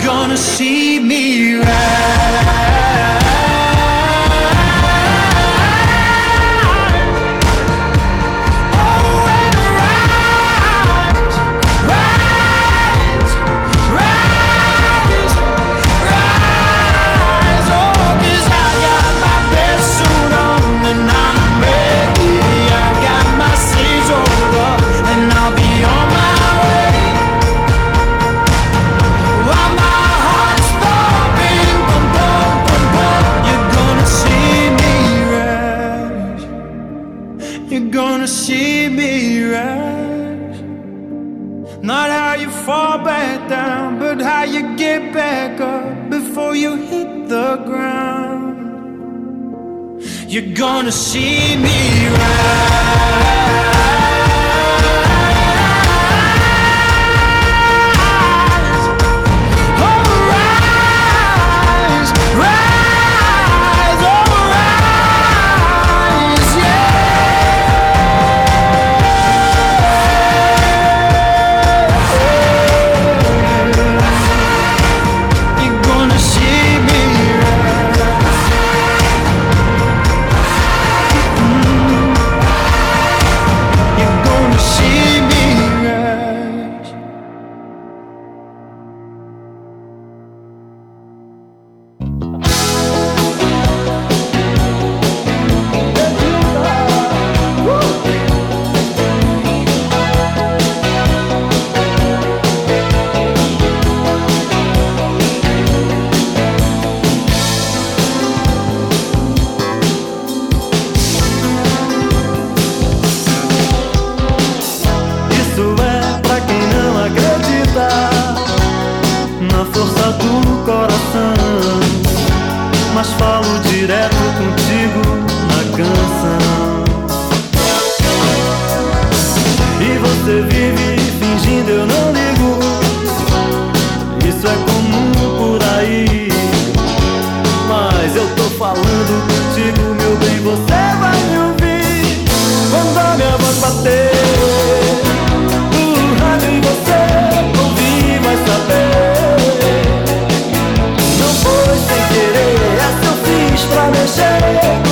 gonna see me rise. You're gonna see me rise. Hey.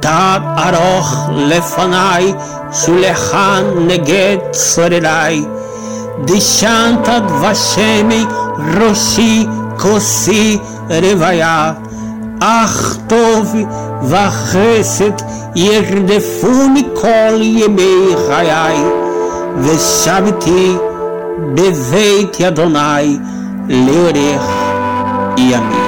תד ארוך לפניי, שולחן נגד צורריי. דשנת דבשמי ראשי כוסי רוויה. אך טוב וחסד ירדפוני כל ימי חיי, ושבתי בבית אדוני לאורך ימים.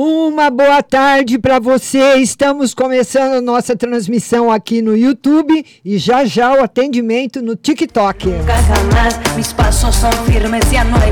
Uma boa tarde para você. Estamos começando a nossa transmissão aqui no YouTube e já já o atendimento no TikTok.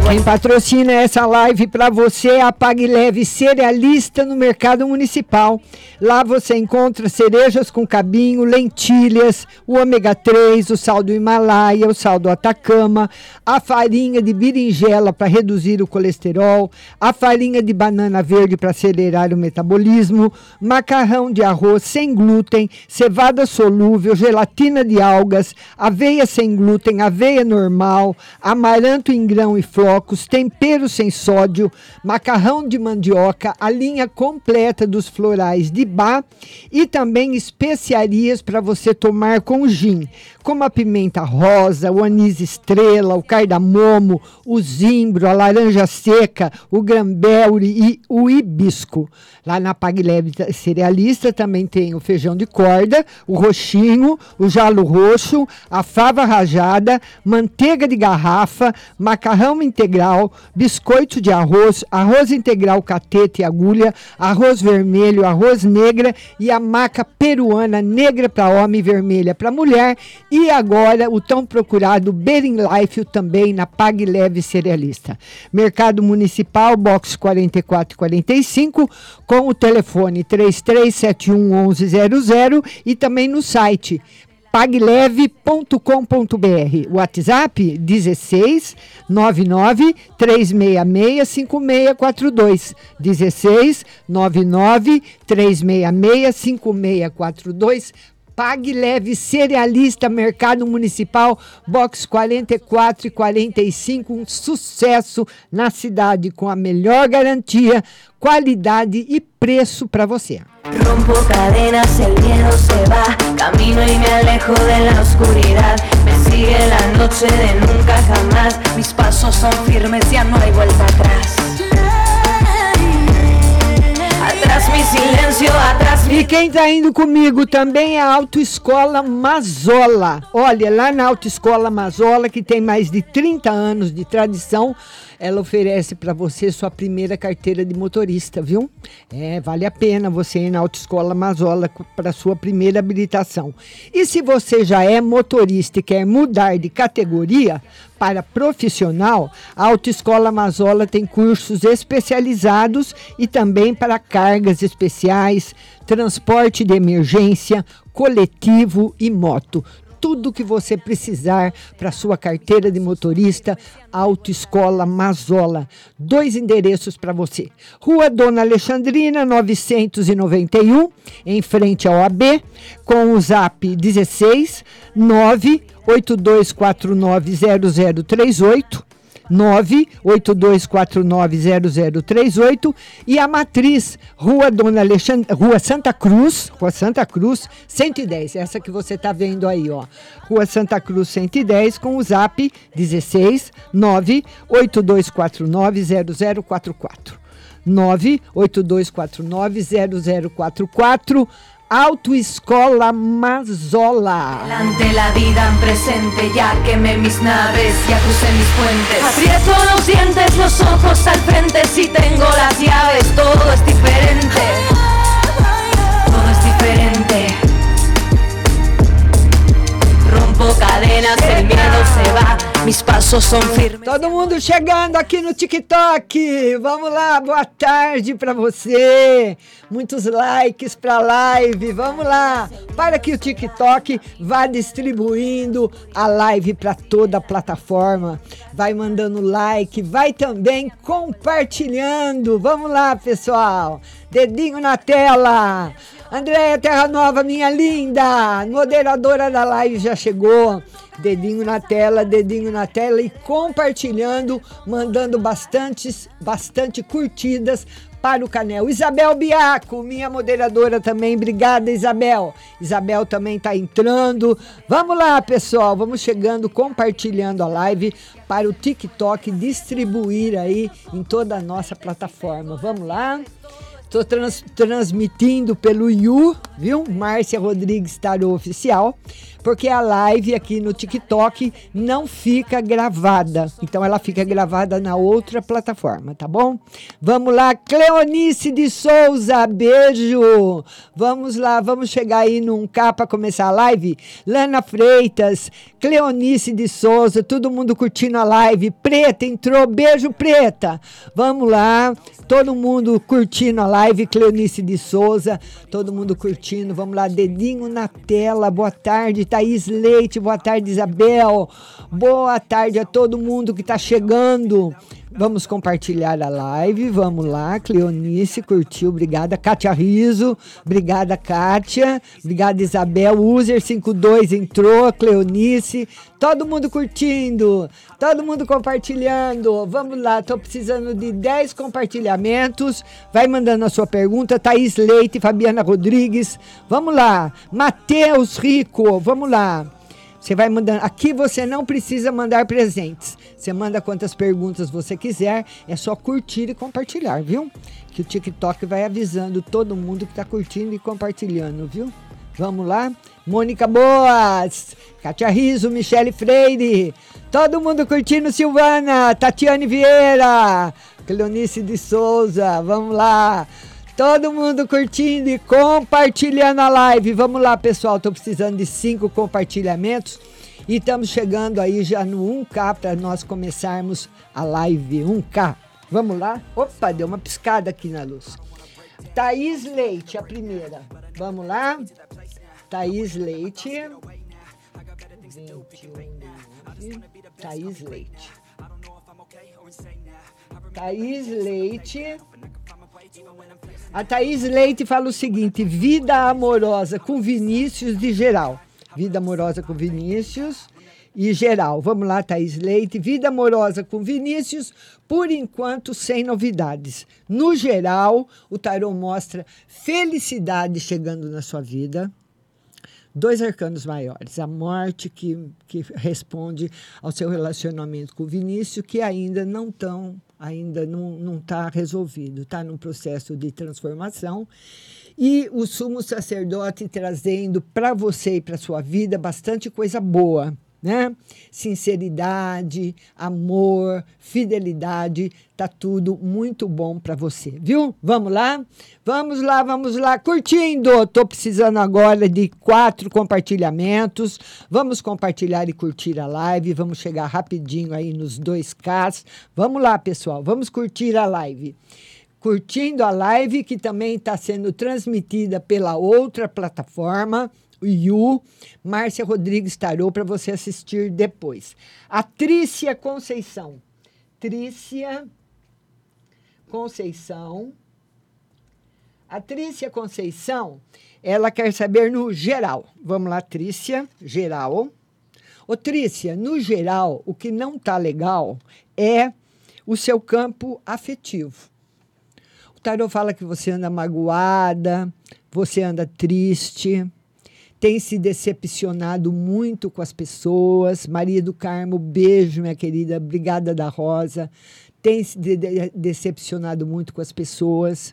Quem patrocina essa live para você é a Pague Leve Cerealista no Mercado Municipal. Lá você encontra cerejas com cabinho, lentilhas, o ômega 3, o sal do Himalaia, o sal do Atacama, a farinha de berinjela para reduzir o colesterol, a farinha de banana verde para acelerar o metabolismo, macarrão de arroz sem glúten, cevada solúvel, gelatina de algas, aveia sem glúten, aveia normal, amaranto em grão e flocos, tempero sem sódio, macarrão de mandioca, a linha completa dos florais de bar e também especiarias para você tomar com gin, como a pimenta rosa, o anis estrela, o cardamomo, o zimbro, a laranja seca, o granberry e o Lá na Pag Leve Cerealista também tem o feijão de corda, o roxinho, o jalo roxo, a fava rajada, manteiga de garrafa, macarrão integral, biscoito de arroz, arroz integral catete e agulha, arroz vermelho, arroz negra e a maca peruana negra para homem e vermelha para mulher e agora o tão procurado Bering Life também na Pag Leve Cerealista. Mercado Municipal, box 4445, com o telefone 33711100 e também no site pagleve.com.br. WhatsApp 16 99 366 5642. 16 99 366 5642. Pague Leve Cerealista Mercado Municipal, box 44 e 45, um sucesso na cidade com a melhor garantia, qualidade e preço para você. Rompo cadenas, el miedo se va, camino y me alejo de la oscuridad. Me sigue la noche de nunca jamás, mis pasos son firmes, ya no hay vuelta atrás. Atrás mi silencio, atrás mi... E quem está indo comigo também é a Autoescola Mazola. Olha, lá na Autoescola Mazola, que tem mais de 30 anos de tradição, ela oferece para você sua primeira carteira de motorista, viu? É, vale a pena você ir na Autoescola Mazola para sua primeira habilitação. E se você já é motorista e quer mudar de categoria para profissional, a Autoescola Mazola tem cursos especializados e também para cargas especiais, transporte de emergência, coletivo e moto tudo que você precisar para sua carteira de motorista, Autoescola Mazola. Dois endereços para você. Rua Dona Alexandrina, 991, em frente ao AB, com o zap 16 982490038. 982490038 e a matriz Rua Dona Alexandre, Rua Santa Cruz, Rua Santa Cruz 110, essa que você está vendo aí, ó. Rua Santa Cruz 110 com o zap 16 982490044. 982490044 Autoescola Mazola. Delante la vida en presente, ya quemé mis naves, ya crucé mis puentes. Aprieto los dientes, los ojos al frente, si tengo las llaves, todo es diferente. Todo es diferente. Rompo cadenas, el miedo se va, mis pasos son firmes. Todo mundo chegando aqui no TikTok. Vamos lá, boa tarde para você. Muitos likes para live. Vamos lá. Para que o TikTok vá distribuindo a live para toda a plataforma. Vai mandando like, vai também compartilhando. Vamos lá, pessoal. Dedinho na tela. Andréia Terra Nova, minha linda, moderadora da live já chegou. Dedinho na tela, dedinho na tela e compartilhando, mandando bastantes, bastante curtidas para o canal. Isabel Biaco, minha moderadora também. Obrigada, Isabel. Isabel também está entrando. Vamos lá, pessoal. Vamos chegando, compartilhando a live para o TikTok distribuir aí em toda a nossa plataforma. Vamos lá. Estou trans, transmitindo pelo Yu, viu? Márcia Rodrigues Tarô Oficial. Porque a live aqui no TikTok não fica gravada. Então ela fica gravada na outra plataforma, tá bom? Vamos lá, Cleonice de Souza, beijo. Vamos lá, vamos chegar aí num K para começar a live. Lana Freitas, Cleonice de Souza, todo mundo curtindo a live. Preta entrou, beijo Preta. Vamos lá, todo mundo curtindo a live. Cleonice de Souza, todo mundo curtindo. Vamos lá, dedinho na tela. Boa tarde, Thaís Leite. Boa tarde, Isabel. Boa tarde a todo mundo que está chegando. Vamos compartilhar a live. Vamos lá. Cleonice curtiu. Obrigada. Kátia Riso. Obrigada, Kátia. Obrigada, Isabel. User 52 entrou. Cleonice. Todo mundo curtindo. Todo mundo compartilhando. Vamos lá. Estou precisando de 10 compartilhamentos. Vai mandando a sua pergunta. Thaís Leite, Fabiana Rodrigues. Vamos lá. Matheus Rico. Vamos lá. Você vai mandando. Aqui você não precisa mandar presentes. Você manda quantas perguntas você quiser. É só curtir e compartilhar, viu? Que o TikTok vai avisando todo mundo que está curtindo e compartilhando, viu? Vamos lá? Mônica Boas, Katia Riso, Michele Freire, todo mundo curtindo Silvana, Tatiane Vieira, Cleonice de Souza, vamos lá. Todo mundo curtindo e compartilhando a live. Vamos lá, pessoal. Estou precisando de cinco compartilhamentos. E estamos chegando aí já no 1K para nós começarmos a live 1K. Vamos lá? Opa, deu uma piscada aqui na luz. Thaís Leite, a primeira. Vamos lá? Thaís Leite. 21, Thaís Leite. Thaís Leite. A Thaís Leite fala o seguinte: vida amorosa com Vinícius de geral. Vida amorosa com Vinícius e geral. Vamos lá, Thaís Leite. Vida amorosa com Vinícius, por enquanto sem novidades. No geral, o tarô mostra felicidade chegando na sua vida. Dois arcanos maiores. A morte que, que responde ao seu relacionamento com Vinícius, que ainda não estão ainda não está resolvido, está num processo de transformação. E o sumo sacerdote trazendo para você e para sua vida bastante coisa boa. Né? Sinceridade, amor, fidelidade, tá tudo muito bom para você, viu? Vamos lá? Vamos lá, vamos lá, curtindo. Tô precisando agora de quatro compartilhamentos. Vamos compartilhar e curtir a live. Vamos chegar rapidinho aí nos 2K. Vamos lá, pessoal. Vamos curtir a live curtindo a live que também está sendo transmitida pela outra plataforma, Yu, Márcia Rodrigues Tarô, para você assistir depois. A Trícia Conceição. Trícia Conceição. A Trícia Conceição, ela quer saber no geral. Vamos lá, Trícia, geral. Ô, Trícia, no geral, o que não tá legal é o seu campo afetivo. O tarot fala que você anda magoada, você anda triste, tem se decepcionado muito com as pessoas. Maria do Carmo, beijo, minha querida, obrigada da Rosa. Tem se de de decepcionado muito com as pessoas.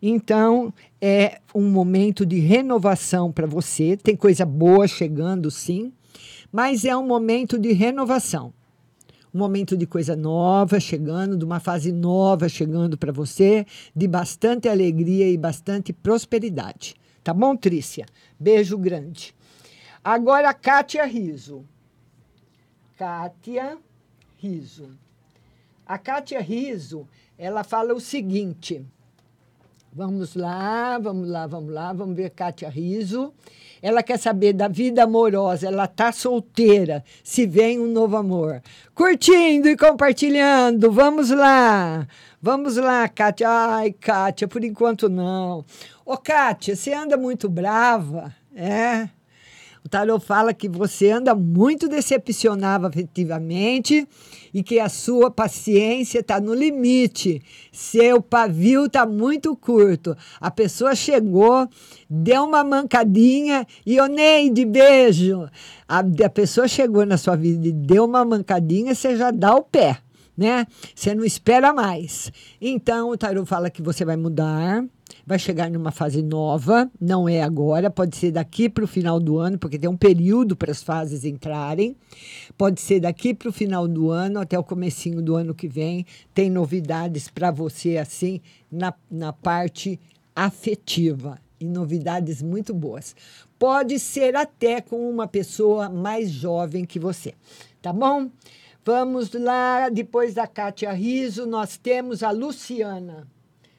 Então, é um momento de renovação para você. Tem coisa boa chegando, sim, mas é um momento de renovação. Um momento de coisa nova chegando, de uma fase nova chegando para você, de bastante alegria e bastante prosperidade. Tá bom, Trícia? Beijo grande. Agora, Kátia Riso. Kátia Riso. A Kátia Riso, ela fala o seguinte. Vamos lá, vamos lá, vamos lá, vamos ver Kátia Riso. Ela quer saber da vida amorosa, ela tá solteira, se vem um novo amor. Curtindo e compartilhando, vamos lá. Vamos lá, Kátia. Ai, Kátia, por enquanto não. Ô, Kátia, você anda muito brava, é? O tarot fala que você anda muito decepcionada afetivamente e que a sua paciência está no limite. Seu pavio está muito curto. A pessoa chegou, deu uma mancadinha e o Neide, beijo. A, a pessoa chegou na sua vida e deu uma mancadinha, você já dá o pé. Né? Você não espera mais. Então, o tarot fala que você vai mudar, vai chegar numa fase nova, não é agora, pode ser daqui para o final do ano, porque tem um período para as fases entrarem. Pode ser daqui para o final do ano até o comecinho do ano que vem. Tem novidades para você assim na, na parte afetiva e novidades muito boas. Pode ser até com uma pessoa mais jovem que você, tá bom? Vamos lá, depois da Kátia Riso, nós temos a Luciana.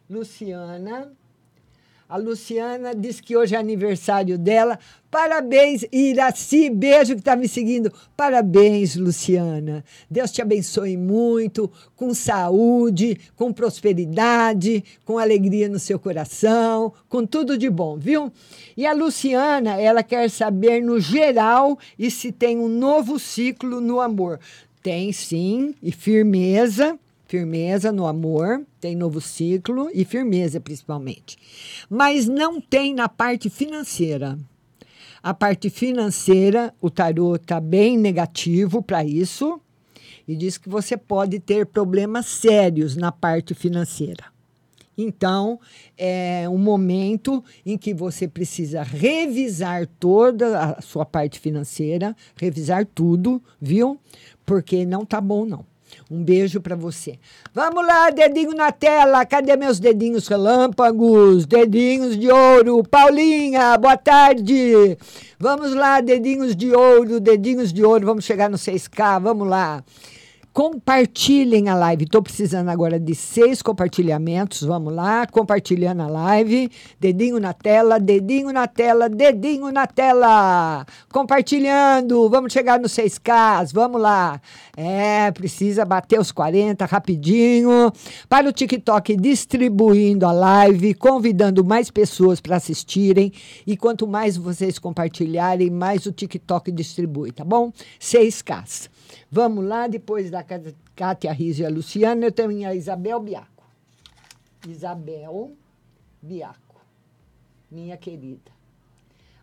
Luciana. A Luciana diz que hoje é aniversário dela. Parabéns, Iraci. Beijo que está me seguindo. Parabéns, Luciana. Deus te abençoe muito, com saúde, com prosperidade, com alegria no seu coração, com tudo de bom, viu? E a Luciana, ela quer saber no geral e se tem um novo ciclo no amor. Tem sim, e firmeza, firmeza no amor, tem novo ciclo e firmeza principalmente. Mas não tem na parte financeira. A parte financeira, o tarô está bem negativo para isso e diz que você pode ter problemas sérios na parte financeira. Então, é um momento em que você precisa revisar toda a sua parte financeira, revisar tudo, viu? Porque não tá bom não. Um beijo para você. Vamos lá, dedinho na tela. Cadê meus dedinhos relâmpagos? Dedinhos de ouro. Paulinha, boa tarde. Vamos lá, dedinhos de ouro, dedinhos de ouro. Vamos chegar no 6K. Vamos lá. Compartilhem a live. Estou precisando agora de seis compartilhamentos. Vamos lá, compartilhando a live. Dedinho na tela, dedinho na tela, dedinho na tela. Compartilhando. Vamos chegar nos 6K. Vamos lá. É, precisa bater os 40 rapidinho. Para o TikTok, distribuindo a live, convidando mais pessoas para assistirem. E quanto mais vocês compartilharem, mais o TikTok distribui, tá bom? 6K. Vamos lá, depois da Cátia Riso e a Luciana, eu tenho a Isabel Biaco. Isabel Biaco, minha querida.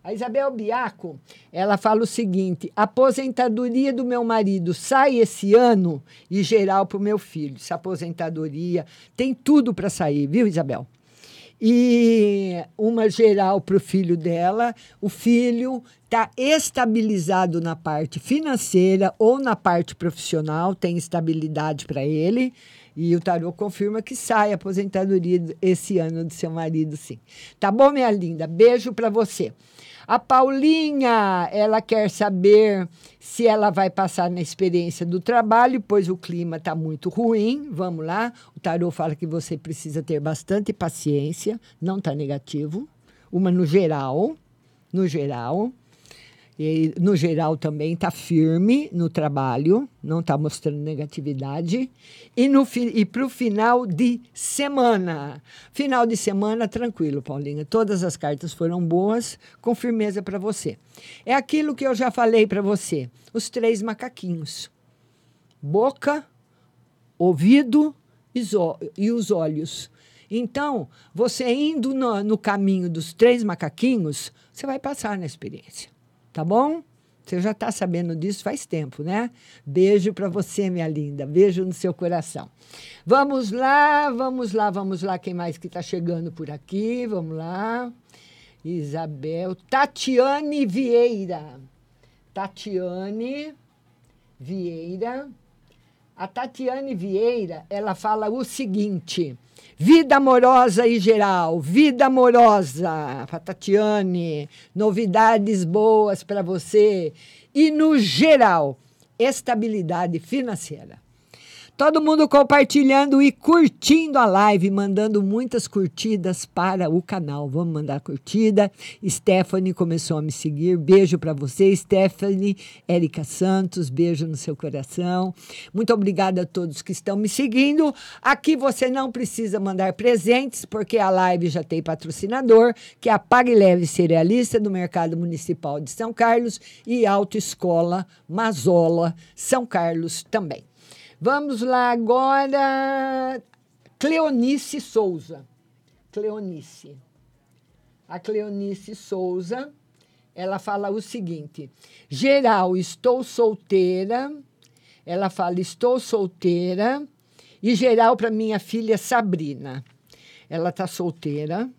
A Isabel Biaco, ela fala o seguinte: aposentadoria do meu marido sai esse ano e geral para o meu filho. Essa aposentadoria tem tudo para sair, viu, Isabel? e uma geral para o filho dela. O filho está estabilizado na parte financeira ou na parte profissional, tem estabilidade para ele. E o tarô confirma que sai a aposentadoria esse ano do seu marido, sim. Tá bom, minha linda? Beijo para você. A Paulinha, ela quer saber se ela vai passar na experiência do trabalho, pois o clima está muito ruim. Vamos lá. O tarô fala que você precisa ter bastante paciência, não está negativo. Uma no geral, no geral. E, no geral, também está firme no trabalho, não está mostrando negatividade. E, para o final de semana. Final de semana, tranquilo, Paulinha. Todas as cartas foram boas, com firmeza para você. É aquilo que eu já falei para você: os três macaquinhos: boca, ouvido e os olhos. Então, você indo no, no caminho dos três macaquinhos, você vai passar na experiência tá bom? Você já está sabendo disso faz tempo, né? Beijo para você, minha linda. Beijo no seu coração. Vamos lá, vamos lá, vamos lá. Quem mais que está chegando por aqui? Vamos lá. Isabel. Tatiane Vieira. Tatiane Vieira. A Tatiane Vieira, ela fala o seguinte: Vida amorosa e geral, vida amorosa, Tatiane, novidades boas para você e no geral, estabilidade financeira. Todo mundo compartilhando e curtindo a live, mandando muitas curtidas para o canal. Vamos mandar curtida. Stephanie começou a me seguir. Beijo para você, Stephanie. Érica Santos, beijo no seu coração. Muito obrigada a todos que estão me seguindo. Aqui você não precisa mandar presentes, porque a live já tem patrocinador, que é a Pague Leve Cerealista do Mercado Municipal de São Carlos e Autoescola Mazola, São Carlos também. Vamos lá agora. Cleonice Souza. Cleonice. A Cleonice Souza, ela fala o seguinte: geral, estou solteira. Ela fala, estou solteira. E geral para minha filha Sabrina. Ela está solteira,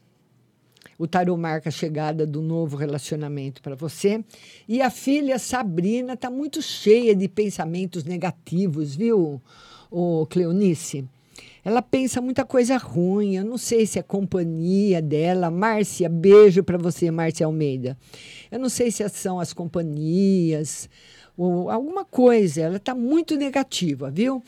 O tarô marca a chegada do novo relacionamento para você. E a filha Sabrina está muito cheia de pensamentos negativos, viu, o Cleonice? Ela pensa muita coisa ruim. Eu não sei se é companhia dela. Márcia, beijo para você, Márcia Almeida. Eu não sei se são as companhias ou alguma coisa. Ela está muito negativa, viu?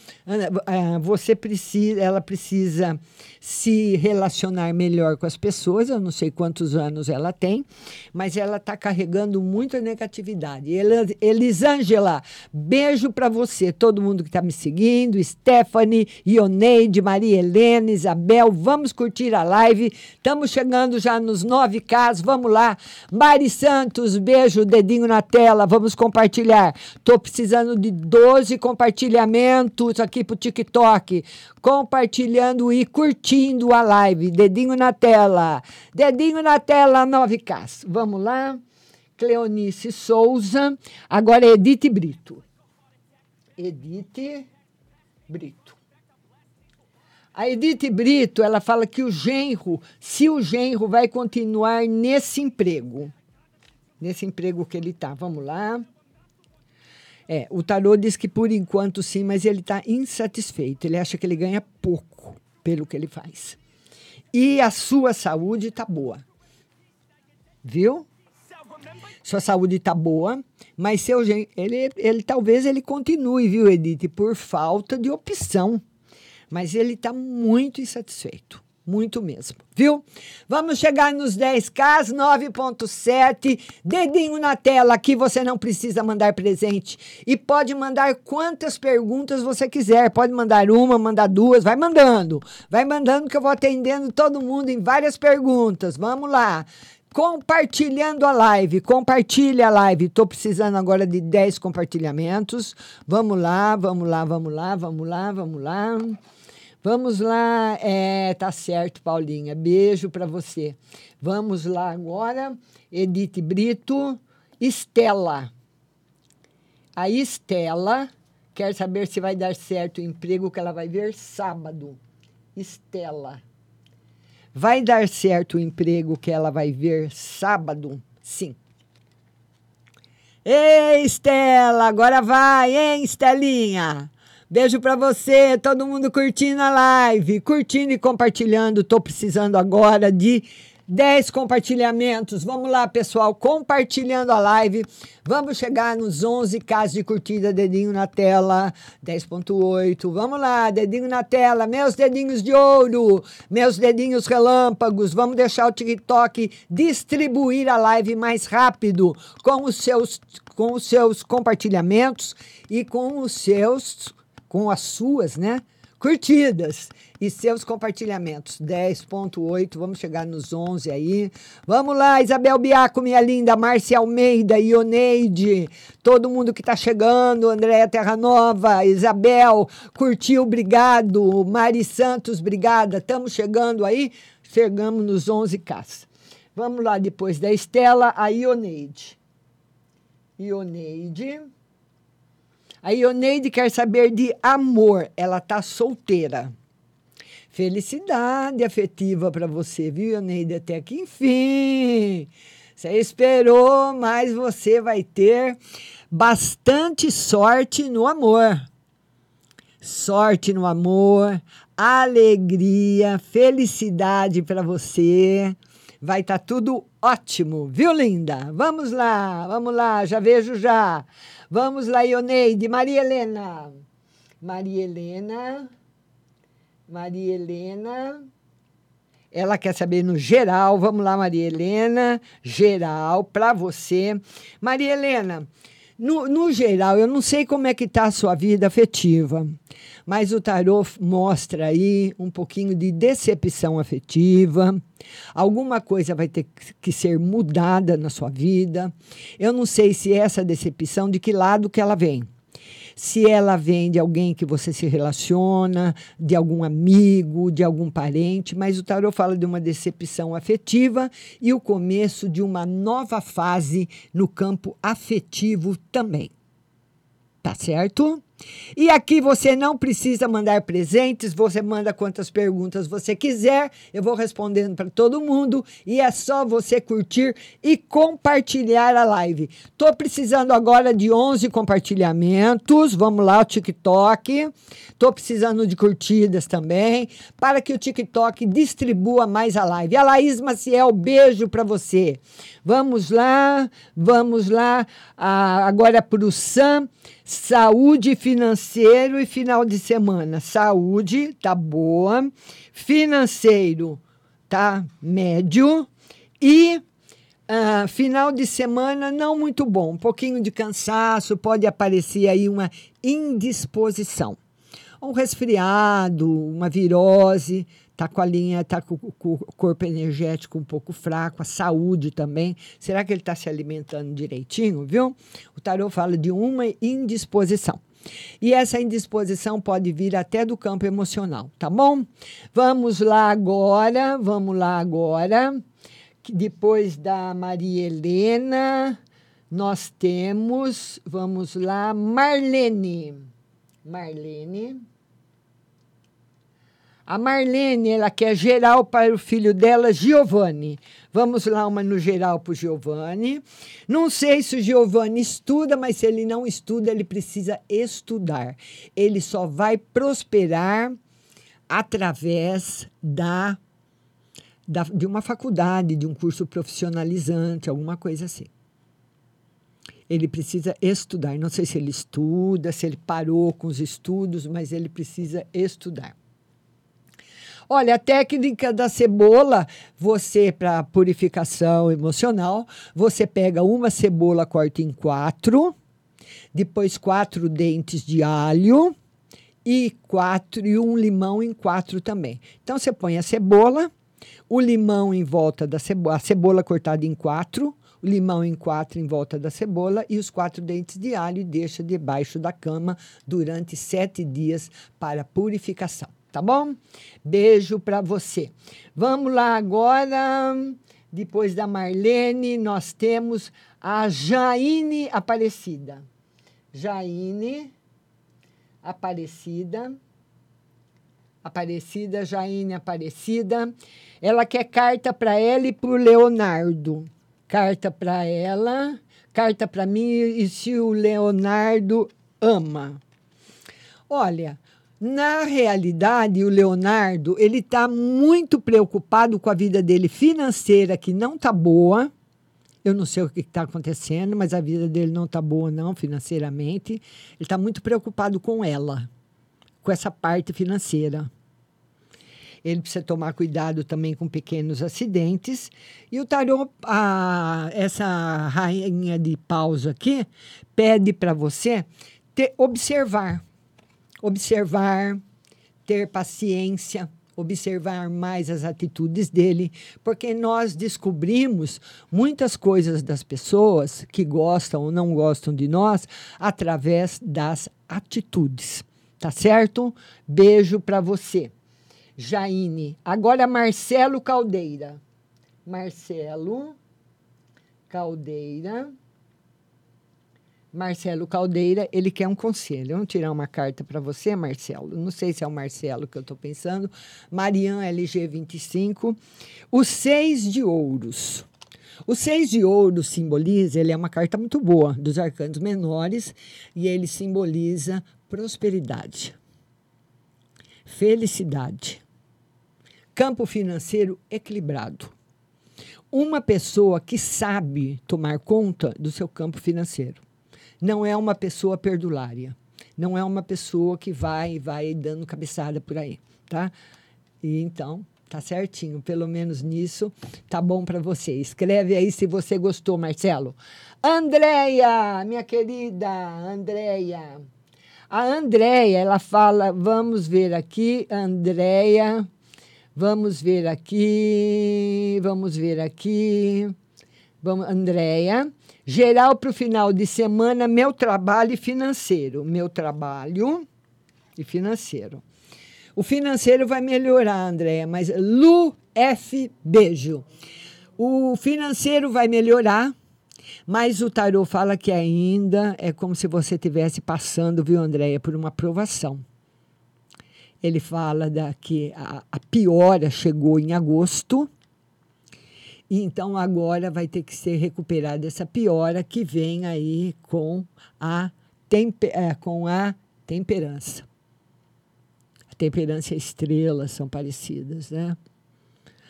Ah, você precisa, ela precisa se relacionar melhor com as pessoas. Eu não sei quantos anos ela tem, mas ela está carregando muita negatividade. Elis- Elisângela, beijo para você, todo mundo que está me seguindo, Stephanie, Ioneide, Maria Helena, Isabel, vamos curtir a live. Estamos chegando já nos 9K, vamos lá. Mari Santos, beijo, dedinho na tela, vamos compartilhar. Estou precisando de 12 compartilhamentos aqui para o TikTok. Compartilhando e curtindo a live. Dedinho na tela. Dedinho na tela, 9K. Vamos lá. Cleonice Souza. Agora é Edith Brito. Edith Brito. A Edith Brito, ela fala que o genro, se o genro vai continuar nesse emprego, nesse emprego que ele está. Vamos lá. É, o tarô diz que por enquanto sim, mas ele está insatisfeito. Ele acha que ele ganha pouco pelo que ele faz. E a sua saúde está boa. Viu? Sua saúde está boa, mas seu ele, ele talvez ele continue, viu, Edith, por falta de opção. Mas ele está muito insatisfeito. Muito mesmo, viu? Vamos chegar nos 10K, 9.7. Dedinho na tela aqui, você não precisa mandar presente. E pode mandar quantas perguntas você quiser. Pode mandar uma, mandar duas, vai mandando. Vai mandando que eu vou atendendo todo mundo em várias perguntas. Vamos lá. Compartilhando a live, compartilha a live. Estou precisando agora de 10 compartilhamentos. Vamos lá, vamos lá, vamos lá, vamos lá, vamos lá. Vamos lá, é, tá certo, Paulinha. Beijo para você. Vamos lá agora, Edith Brito, Estela. A Estela quer saber se vai dar certo o emprego que ela vai ver sábado. Estela. Vai dar certo o emprego que ela vai ver sábado? Sim. Ei, Estela, agora vai, hein, Estelinha? Beijo pra você, todo mundo curtindo a live, curtindo e compartilhando. Tô precisando agora de 10 compartilhamentos. Vamos lá, pessoal, compartilhando a live. Vamos chegar nos 11 casos de curtida, dedinho na tela, 10.8. Vamos lá, dedinho na tela, meus dedinhos de ouro, meus dedinhos relâmpagos. Vamos deixar o TikTok distribuir a live mais rápido com os seus com os seus compartilhamentos e com os seus com as suas, né? Curtidas e seus compartilhamentos. 10.8, vamos chegar nos 11 aí. Vamos lá, Isabel Biaco, minha linda, Márcia Almeida, Ioneide, todo mundo que tá chegando, Andréia Terranova, Isabel, curtiu, obrigado. Mari Santos, obrigada. Estamos chegando aí, chegamos nos 11K. Vamos lá, depois da Estela, a Ioneide. Ioneide. A Ioneide quer saber de amor. Ela tá solteira. Felicidade afetiva para você, viu, Ioneide? Até que enfim. Você esperou, mas você vai ter bastante sorte no amor. Sorte no amor, alegria, felicidade para você. Vai estar tudo ótimo, viu, linda? Vamos lá, vamos lá, já vejo já. Vamos lá, Ioneide. Maria Helena. Maria Helena. Maria Helena. Ela quer saber no geral. Vamos lá, Maria Helena. Geral, para você. Maria Helena, no, no geral, eu não sei como é que está a sua vida afetiva, mas o tarô mostra aí um pouquinho de decepção afetiva. Alguma coisa vai ter que ser mudada na sua vida. Eu não sei se essa decepção, de que lado que ela vem se ela vem de alguém que você se relaciona, de algum amigo, de algum parente, mas o tarot fala de uma decepção afetiva e o começo de uma nova fase no campo afetivo também. Tá certo? E aqui você não precisa mandar presentes, você manda quantas perguntas você quiser, eu vou respondendo para todo mundo e é só você curtir e compartilhar a live. Tô precisando agora de 11 compartilhamentos, vamos lá, o TikTok. Tô precisando de curtidas também, para que o TikTok distribua mais a live. A Laís Maciel, beijo para você. Vamos lá, vamos lá. Ah, agora para o Sam. Saúde financeiro e final de semana. Saúde tá boa, financeiro tá médio e ah, final de semana não muito bom. Um pouquinho de cansaço, pode aparecer aí uma indisposição. Um resfriado, uma virose, tá com a linha, tá com, o corpo energético um pouco fraco, a saúde também. Será que ele está se alimentando direitinho, viu? O tarô fala de uma indisposição. E essa indisposição pode vir até do campo emocional, tá bom? Vamos lá agora, vamos lá agora. Depois da Maria Helena, nós temos, vamos lá, Marlene. Marlene. A Marlene, ela quer geral para o filho dela, Giovanni. Vamos lá, uma no geral para o Giovanni. Não sei se o Giovanni estuda, mas se ele não estuda, ele precisa estudar. Ele só vai prosperar através da, da de uma faculdade, de um curso profissionalizante, alguma coisa assim. Ele precisa estudar. Não sei se ele estuda, se ele parou com os estudos, mas ele precisa estudar. Olha, a técnica da cebola, você, para purificação emocional, você pega uma cebola, corta em quatro, depois quatro dentes de alho e quatro e um limão em quatro também. Então você põe a cebola, o limão em volta da cebola, a cebola cortada em quatro, o limão em quatro em volta da cebola e os quatro dentes de alho e deixa debaixo da cama durante sete dias para purificação tá bom? Beijo para você. Vamos lá agora. Depois da Marlene, nós temos a Jaine Aparecida. Jaine Aparecida. Aparecida, Jaine Aparecida. Ela quer carta para ela e para o Leonardo. Carta para ela, carta para mim e se o Leonardo ama. Olha, na realidade, o Leonardo ele está muito preocupado com a vida dele financeira, que não está boa. Eu não sei o que está acontecendo, mas a vida dele não está boa, não, financeiramente. Ele está muito preocupado com ela, com essa parte financeira. Ele precisa tomar cuidado também com pequenos acidentes. E o tarô, a, essa rainha de pausa aqui, pede para você ter, observar observar, ter paciência, observar mais as atitudes dele, porque nós descobrimos muitas coisas das pessoas que gostam ou não gostam de nós através das atitudes. Tá certo? Beijo para você. Jaine. Agora Marcelo Caldeira. Marcelo Caldeira. Marcelo Caldeira, ele quer um conselho. Vamos tirar uma carta para você, Marcelo. Não sei se é o Marcelo que eu estou pensando. Marian LG25. O seis de ouros. O seis de ouros simboliza, ele é uma carta muito boa, dos arcanos menores, e ele simboliza prosperidade, felicidade, campo financeiro equilibrado. Uma pessoa que sabe tomar conta do seu campo financeiro não é uma pessoa perdulária. Não é uma pessoa que vai vai dando cabeçada por aí, tá? E então, tá certinho, pelo menos nisso, tá bom para você. Escreve aí se você gostou, Marcelo. Andréia, minha querida Andréia. A Andréia, ela fala, vamos ver aqui, Andréia, vamos ver aqui, vamos ver aqui. Vamos, Andréia. Geral para o final de semana, meu trabalho e financeiro. Meu trabalho e financeiro. O financeiro vai melhorar, Andréia, mas Lu F. Beijo. O financeiro vai melhorar Mas o tarô fala que ainda é como se você estivesse passando, viu, Andréia, por uma provação. Ele fala da, que a, a piora chegou em agosto, então agora vai ter que ser recuperada essa piora que vem aí com a, é, com a temperança. A temperança e a estrela são parecidas, né?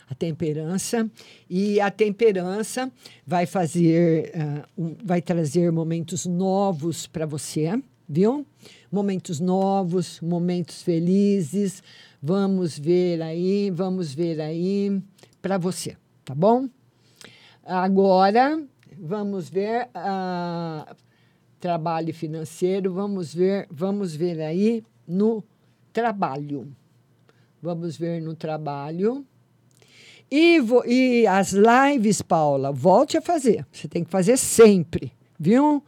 A temperança e a temperança vai fazer, uh, um, vai trazer momentos novos para você, viu? Momentos novos, momentos felizes. Vamos ver aí, vamos ver aí para você, tá bom? Agora vamos ver uh, trabalho financeiro, vamos ver, vamos ver aí no trabalho. Vamos ver no trabalho. E, vo, e as lives, Paula, volte a fazer. Você tem que fazer sempre, viu?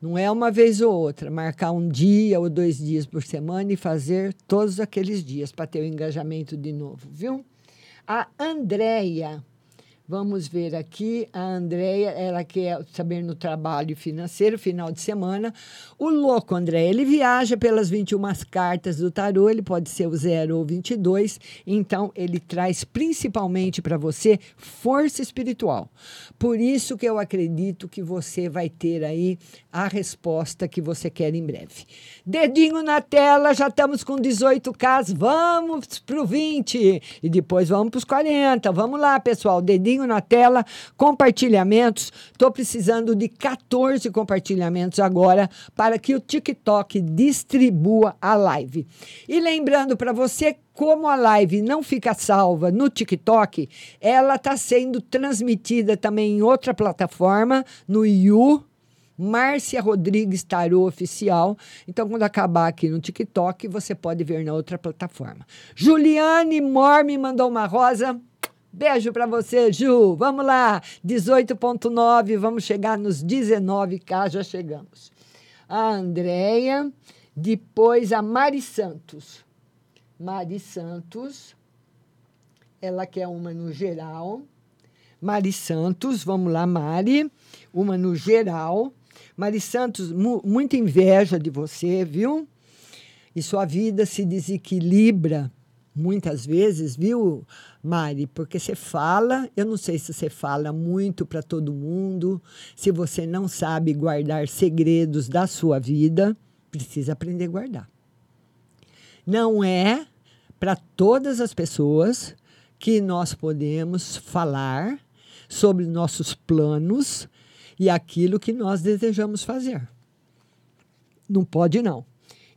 Não é uma vez ou outra, marcar um dia ou dois dias por semana e fazer todos aqueles dias para ter o engajamento de novo, viu? A Andréia Vamos ver aqui a Andréia, ela quer saber no trabalho financeiro, final de semana. O louco, André, ele viaja pelas 21 cartas do tarô, ele pode ser o 0 ou 22, então ele traz principalmente para você força espiritual. Por isso que eu acredito que você vai ter aí a resposta que você quer em breve. Dedinho na tela, já estamos com 18 casos, vamos para o 20 e depois vamos para os 40. Vamos lá, pessoal, dedinho na tela, compartilhamentos. Estou precisando de 14 compartilhamentos agora para que o TikTok distribua a live. E lembrando para você como a live não fica salva no TikTok, ela está sendo transmitida também em outra plataforma, no You. Márcia Rodrigues Tarô Oficial. Então, quando acabar aqui no TikTok, você pode ver na outra plataforma. Juliane Mor me mandou uma rosa. Beijo para você, Ju. Vamos lá, 18.9, vamos chegar nos 19k, já chegamos. A Andréia, depois a Mari Santos. Mari Santos, ela quer uma no geral. Mari Santos, vamos lá, Mari, uma no geral. Mari Santos, mu muita inveja de você, viu? E sua vida se desequilibra muitas vezes, viu, Mari? Porque você fala, eu não sei se você fala muito para todo mundo, se você não sabe guardar segredos da sua vida, precisa aprender a guardar. Não é para todas as pessoas que nós podemos falar sobre nossos planos e aquilo que nós desejamos fazer. Não pode, não.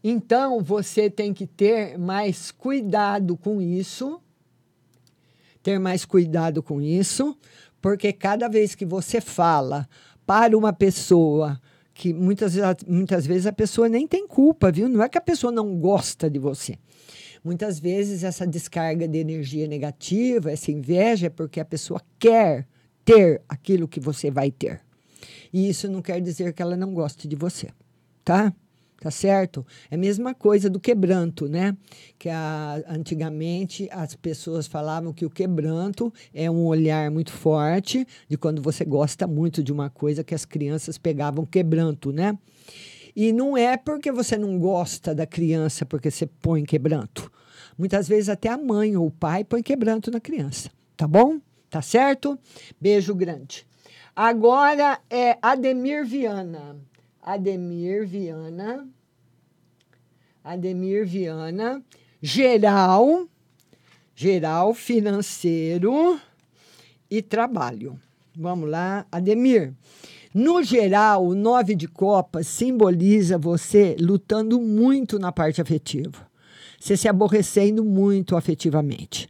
Então, você tem que ter mais cuidado com isso, ter mais cuidado com isso, porque cada vez que você fala para uma pessoa que muitas, muitas vezes a pessoa nem tem culpa, viu? Não é que a pessoa não gosta de você. Muitas vezes essa descarga de energia negativa, essa inveja, é porque a pessoa quer ter aquilo que você vai ter. E isso não quer dizer que ela não goste de você, tá? Tá certo? É a mesma coisa do quebranto, né? Que a, antigamente as pessoas falavam que o quebranto é um olhar muito forte de quando você gosta muito de uma coisa que as crianças pegavam quebranto, né? E não é porque você não gosta da criança porque você põe quebranto. Muitas vezes até a mãe ou o pai põe quebranto na criança, tá bom? Tá certo? Beijo grande. Agora é Ademir Viana. Ademir Viana. Ademir Viana. Geral. Geral financeiro e trabalho. Vamos lá, Ademir. No geral, o nove de copas simboliza você lutando muito na parte afetiva. Você se aborrecendo muito afetivamente.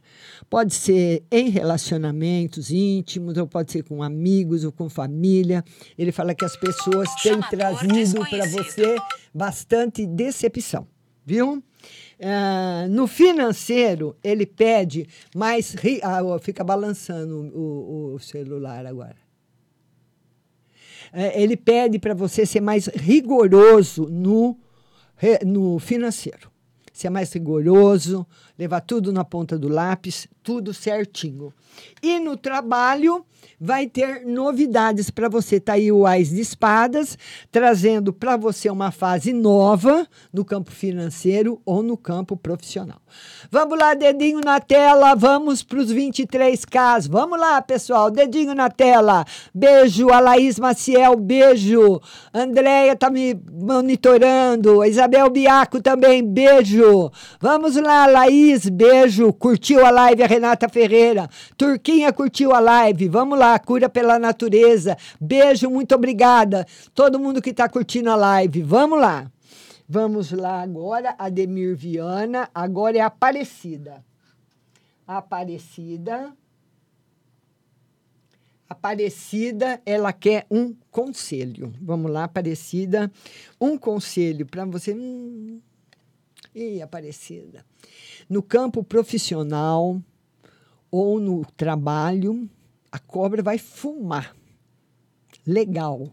Pode ser em relacionamentos íntimos, ou pode ser com amigos ou com família. Ele fala que as pessoas têm trazido para você bastante decepção, viu? Uh, no financeiro, ele pede mais. Ah, fica balançando o, o celular agora. Uh, ele pede para você ser mais rigoroso no, no financeiro ser mais rigoroso, levar tudo na ponta do lápis, tudo certinho. E no trabalho vai ter novidades para você. Tá aí o Ais de Espadas, trazendo para você uma fase nova no campo financeiro ou no campo profissional. Vamos lá, dedinho na tela, vamos para os 23Ks. Vamos lá, pessoal, dedinho na tela. Beijo, a Laís Maciel, beijo. Andréia tá me monitorando. Isabel Biaco também, beijo. Vamos lá, Laís, beijo. Curtiu a live, a Renata Ferreira. Turquinha curtiu a live. Vamos lá, cura pela natureza. Beijo, muito obrigada. Todo mundo que está curtindo a live. Vamos lá. Vamos lá agora, Ademir Viana. Agora é Aparecida. Aparecida. Aparecida, ela quer um conselho. Vamos lá, Aparecida. Um conselho para você. Hum, Ih, Aparecida. No campo profissional ou no trabalho, a cobra vai fumar. Legal.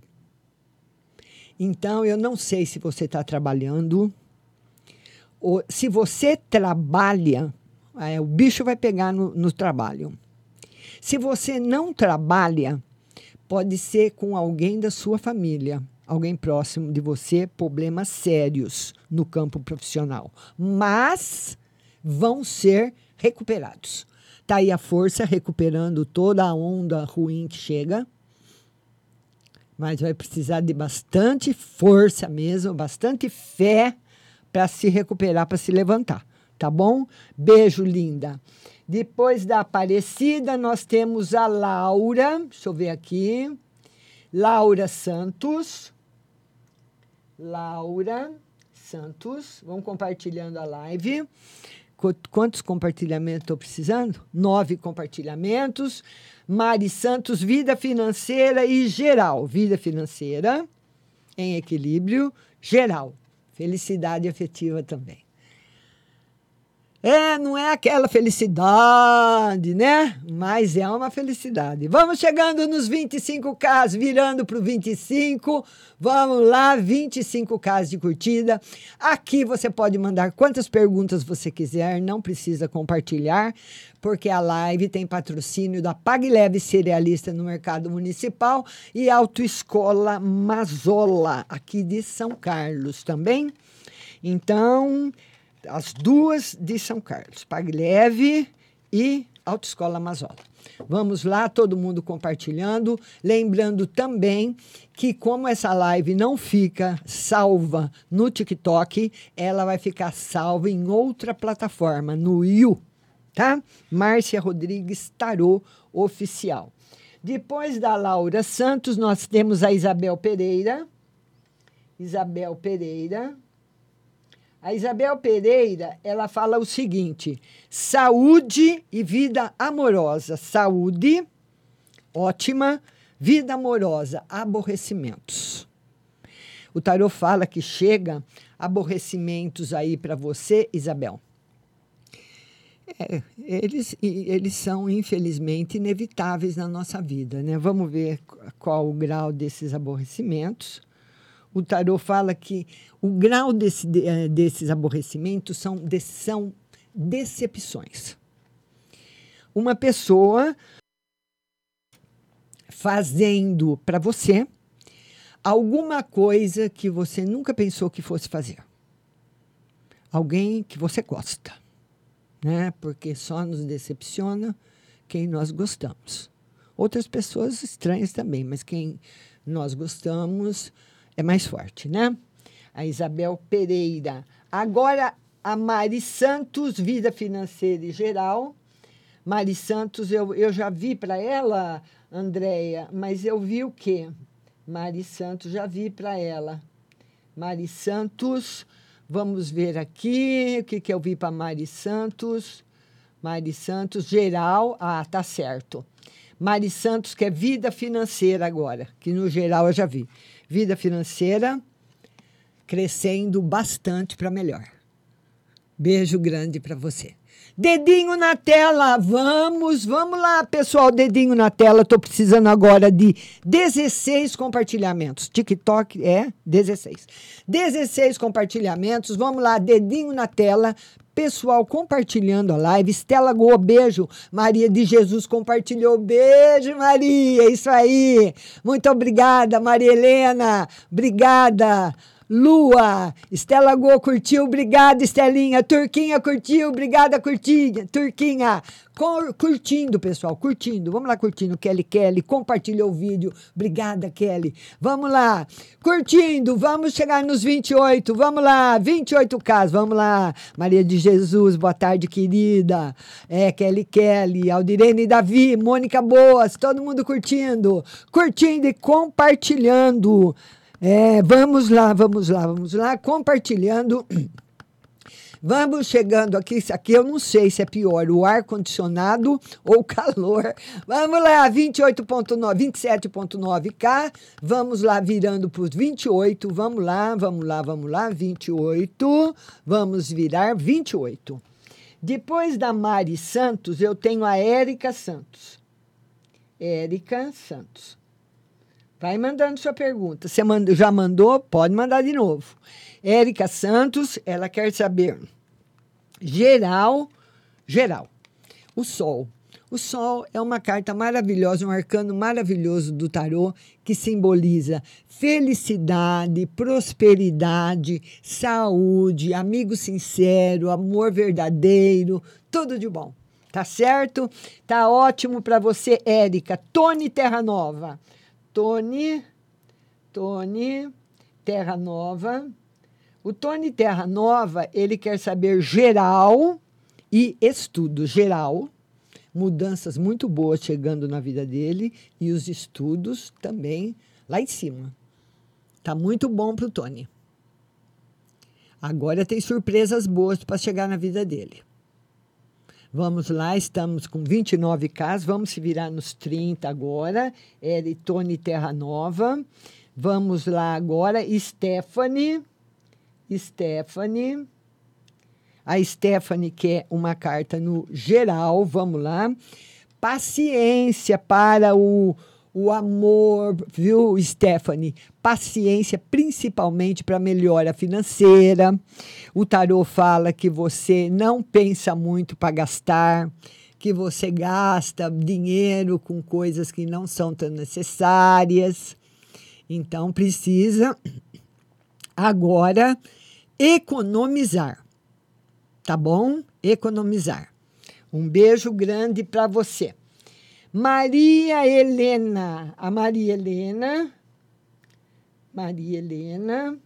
Então, eu não sei se você está trabalhando. Ou, se você trabalha, é, o bicho vai pegar no, no trabalho. Se você não trabalha, pode ser com alguém da sua família, alguém próximo de você, problemas sérios no campo profissional. Mas vão ser recuperados. Está aí a força recuperando toda a onda ruim que chega. Mas vai precisar de bastante força mesmo, bastante fé para se recuperar, para se levantar. Tá bom? Beijo, linda. Depois da Aparecida, nós temos a Laura. Deixa eu ver aqui. Laura Santos. Laura Santos. Vamos compartilhando a live. Quantos compartilhamentos estou precisando? Nove compartilhamentos. Mari Santos, vida financeira e geral. Vida financeira em equilíbrio geral. Felicidade afetiva também. É, não é aquela felicidade, né? Mas é uma felicidade. Vamos chegando nos 25K, virando para o 25. Vamos lá, 25K de curtida. Aqui você pode mandar quantas perguntas você quiser, não precisa compartilhar, porque a live tem patrocínio da Pag Leve Cerealista no Mercado Municipal e Autoescola Mazola, aqui de São Carlos também. Então, as duas de São Carlos, Pagleve e Autoescola Mazola. Vamos lá, todo mundo compartilhando. Lembrando também que, como essa live não fica salva no TikTok, ela vai ficar salva em outra plataforma, no You, tá? Márcia Rodrigues Tarô Oficial. Depois da Laura Santos, nós temos a Isabel Pereira. Isabel Pereira. A Isabel Pereira, ela fala o seguinte: saúde e vida amorosa. Saúde, ótima. Vida amorosa, aborrecimentos. O tarô fala que chega aborrecimentos aí para você, Isabel. É, eles, eles são, infelizmente, inevitáveis na nossa vida. Né? Vamos ver qual o grau desses aborrecimentos o tarô fala que o grau desse, eh, desses aborrecimentos são, são decepções. Uma pessoa fazendo para você alguma coisa que você nunca pensou que fosse fazer. Alguém que você gosta, né? Porque só nos decepciona quem nós gostamos. Outras pessoas estranhas também, mas quem nós gostamos é mais forte, né? A Isabel Pereira. Agora, a Mari Santos, Vida Financeira e Geral. Mari Santos, eu, eu já vi para ela, Andréia, mas eu vi o quê? Mari Santos, já vi para ela. Mari Santos, vamos ver aqui o que, que eu vi para Mari Santos. Mari Santos, geral, ah, tá certo. Mari Santos, que é vida financeira agora, que no geral eu já vi vida financeira crescendo bastante para melhor. Beijo grande para você. Dedinho na tela, vamos, vamos lá, pessoal, dedinho na tela. Estou precisando agora de 16 compartilhamentos. TikTok é 16. 16 compartilhamentos. Vamos lá, dedinho na tela Pessoal compartilhando a live. Estela Goa, beijo. Maria de Jesus compartilhou. Beijo, Maria. Isso aí. Muito obrigada, Maria Helena. Obrigada. Lua, Estela Go curtiu, obrigada, Estelinha. Turquinha curtiu, obrigada, Curtinha. Turquinha, Cor- curtindo, pessoal, curtindo. Vamos lá, curtindo. Kelly Kelly, compartilhou o vídeo. Obrigada, Kelly. Vamos lá, curtindo. Vamos chegar nos 28. Vamos lá, 28K. Vamos lá. Maria de Jesus, boa tarde, querida. É, Kelly Kelly, Aldirene Davi, Mônica Boas, todo mundo curtindo. Curtindo e compartilhando. É, vamos lá, vamos lá, vamos lá, compartilhando. Vamos chegando aqui, isso aqui eu não sei se é pior, o ar-condicionado ou o calor. Vamos lá, 28.9, 27.9K, vamos lá virando para os 28, vamos lá, vamos lá, vamos lá, 28, vamos virar 28. Depois da Mari Santos, eu tenho a Érica Santos. Érica Santos. Vai mandando sua pergunta. Você manda- já mandou? Pode mandar de novo. Érica Santos, ela quer saber geral, geral. O Sol. O Sol é uma carta maravilhosa, um arcano maravilhoso do tarô que simboliza felicidade, prosperidade, saúde, amigo sincero, amor verdadeiro, tudo de bom. Tá certo? Tá ótimo para você, Érica. Tony Terra Nova. Tony, Tony Terra Nova. O Tony Terra Nova, ele quer saber geral e estudo geral, mudanças muito boas chegando na vida dele e os estudos também lá em cima. Tá muito bom pro Tony. Agora tem surpresas boas para chegar na vida dele. Vamos lá, estamos com 29 casos, vamos se virar nos 30 agora. Eri Tony Terra Nova. Vamos lá agora, Stephanie. Stephanie. A Stephanie quer uma carta no geral, vamos lá. Paciência para o, o amor, viu, Stephanie? Paciência, principalmente para melhora financeira. O tarô fala que você não pensa muito para gastar, que você gasta dinheiro com coisas que não são tão necessárias. Então, precisa agora economizar. Tá bom? Economizar. Um beijo grande para você. Maria Helena. A Maria Helena. Maria Helena.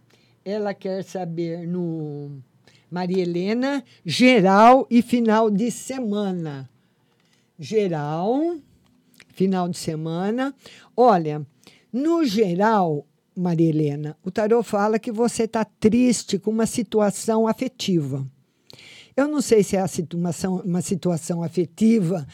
Ela quer saber no. Maria Helena, geral e final de semana. Geral, final de semana. Olha, no geral, Maria Helena, o tarô fala que você está triste com uma situação afetiva. Eu não sei se é uma situação afetiva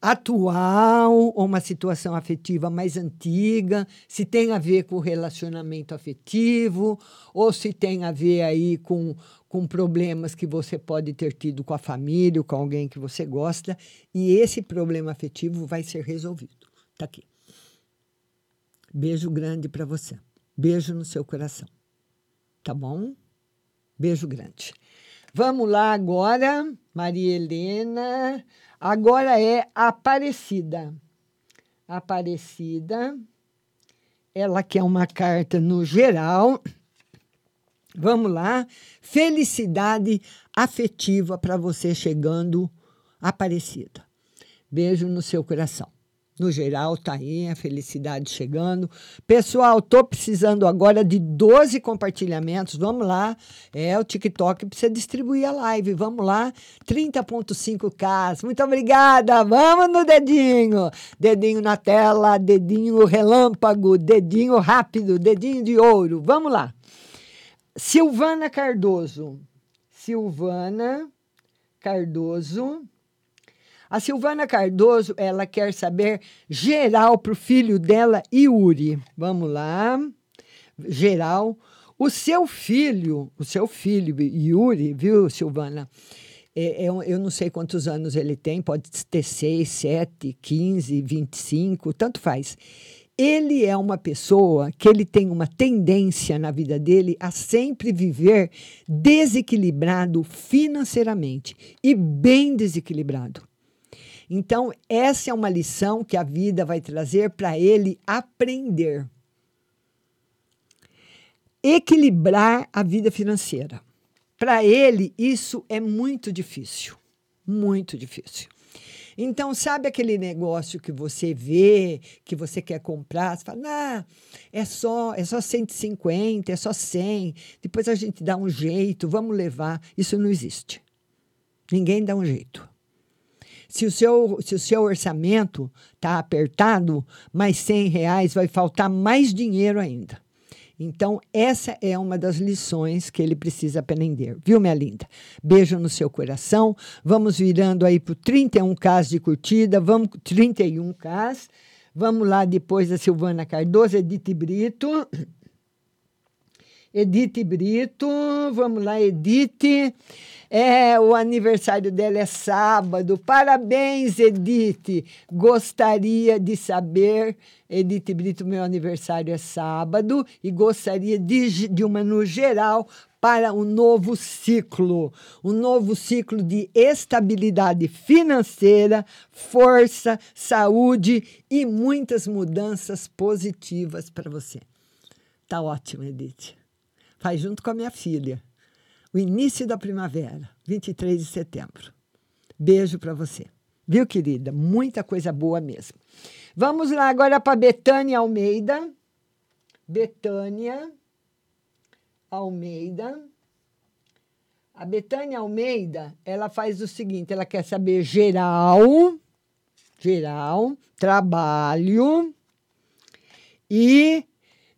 atual ou uma situação afetiva mais antiga, se tem a ver com o relacionamento afetivo ou se tem a ver aí com, com problemas que você pode ter tido com a família ou com alguém que você gosta e esse problema afetivo vai ser resolvido. Tá aqui. Beijo grande para você. Beijo no seu coração. Tá bom? Beijo grande. Vamos lá agora, Maria Helena. Agora é Aparecida. Aparecida. Ela quer uma carta no geral. Vamos lá. Felicidade afetiva para você chegando, Aparecida. Beijo no seu coração. No geral, tá aí a felicidade chegando. Pessoal, tô precisando agora de 12 compartilhamentos. Vamos lá. É, o TikTok precisa distribuir a live. Vamos lá. 30.5K. Muito obrigada. Vamos no dedinho. Dedinho na tela, dedinho relâmpago, dedinho rápido, dedinho de ouro. Vamos lá. Silvana Cardoso. Silvana Cardoso. A Silvana Cardoso, ela quer saber geral para o filho dela, Yuri. Vamos lá. Geral. O seu filho, o seu filho, Yuri, viu, Silvana? É, é um- eu não sei quantos anos ele tem, pode ter 6, 7, 15, 25, tanto faz. ele é uma pessoa que ele tem uma tendência na vida dele a sempre viver desequilibrado financeiramente e bem desequilibrado. Então, essa é uma lição que a vida vai trazer para ele aprender. Equilibrar a vida financeira. Para ele, isso é muito difícil. Muito difícil. Então, sabe aquele negócio que você vê, que você quer comprar, você fala, ah, é só, é só 150, é só 100, depois a gente dá um jeito, vamos levar. Isso não existe. Ninguém dá um jeito. Se o seu, se o seu orçamento está apertado, mais 100 reais vai faltar mais dinheiro ainda. Então, essa é uma das lições que ele precisa aprender, viu, minha linda? Beijo no seu coração. Vamos virando aí para 31K de curtida, vamos 31K. Vamos lá depois da Silvana Cardoso, Edith Brito. Edith Brito, vamos lá, Edith. É, o aniversário dela é sábado. Parabéns, Edith. Gostaria de saber, Edith Brito, meu aniversário é sábado e gostaria de, de uma no geral para um novo ciclo, um novo ciclo de estabilidade financeira, força, saúde e muitas mudanças positivas para você. Tá ótimo, Edith. Faz junto com a minha filha início da primavera, 23 de setembro. Beijo para você. Viu, querida? Muita coisa boa mesmo. Vamos lá agora para Betânia Almeida. Betânia Almeida. A Betânia Almeida, ela faz o seguinte, ela quer saber geral, geral, trabalho e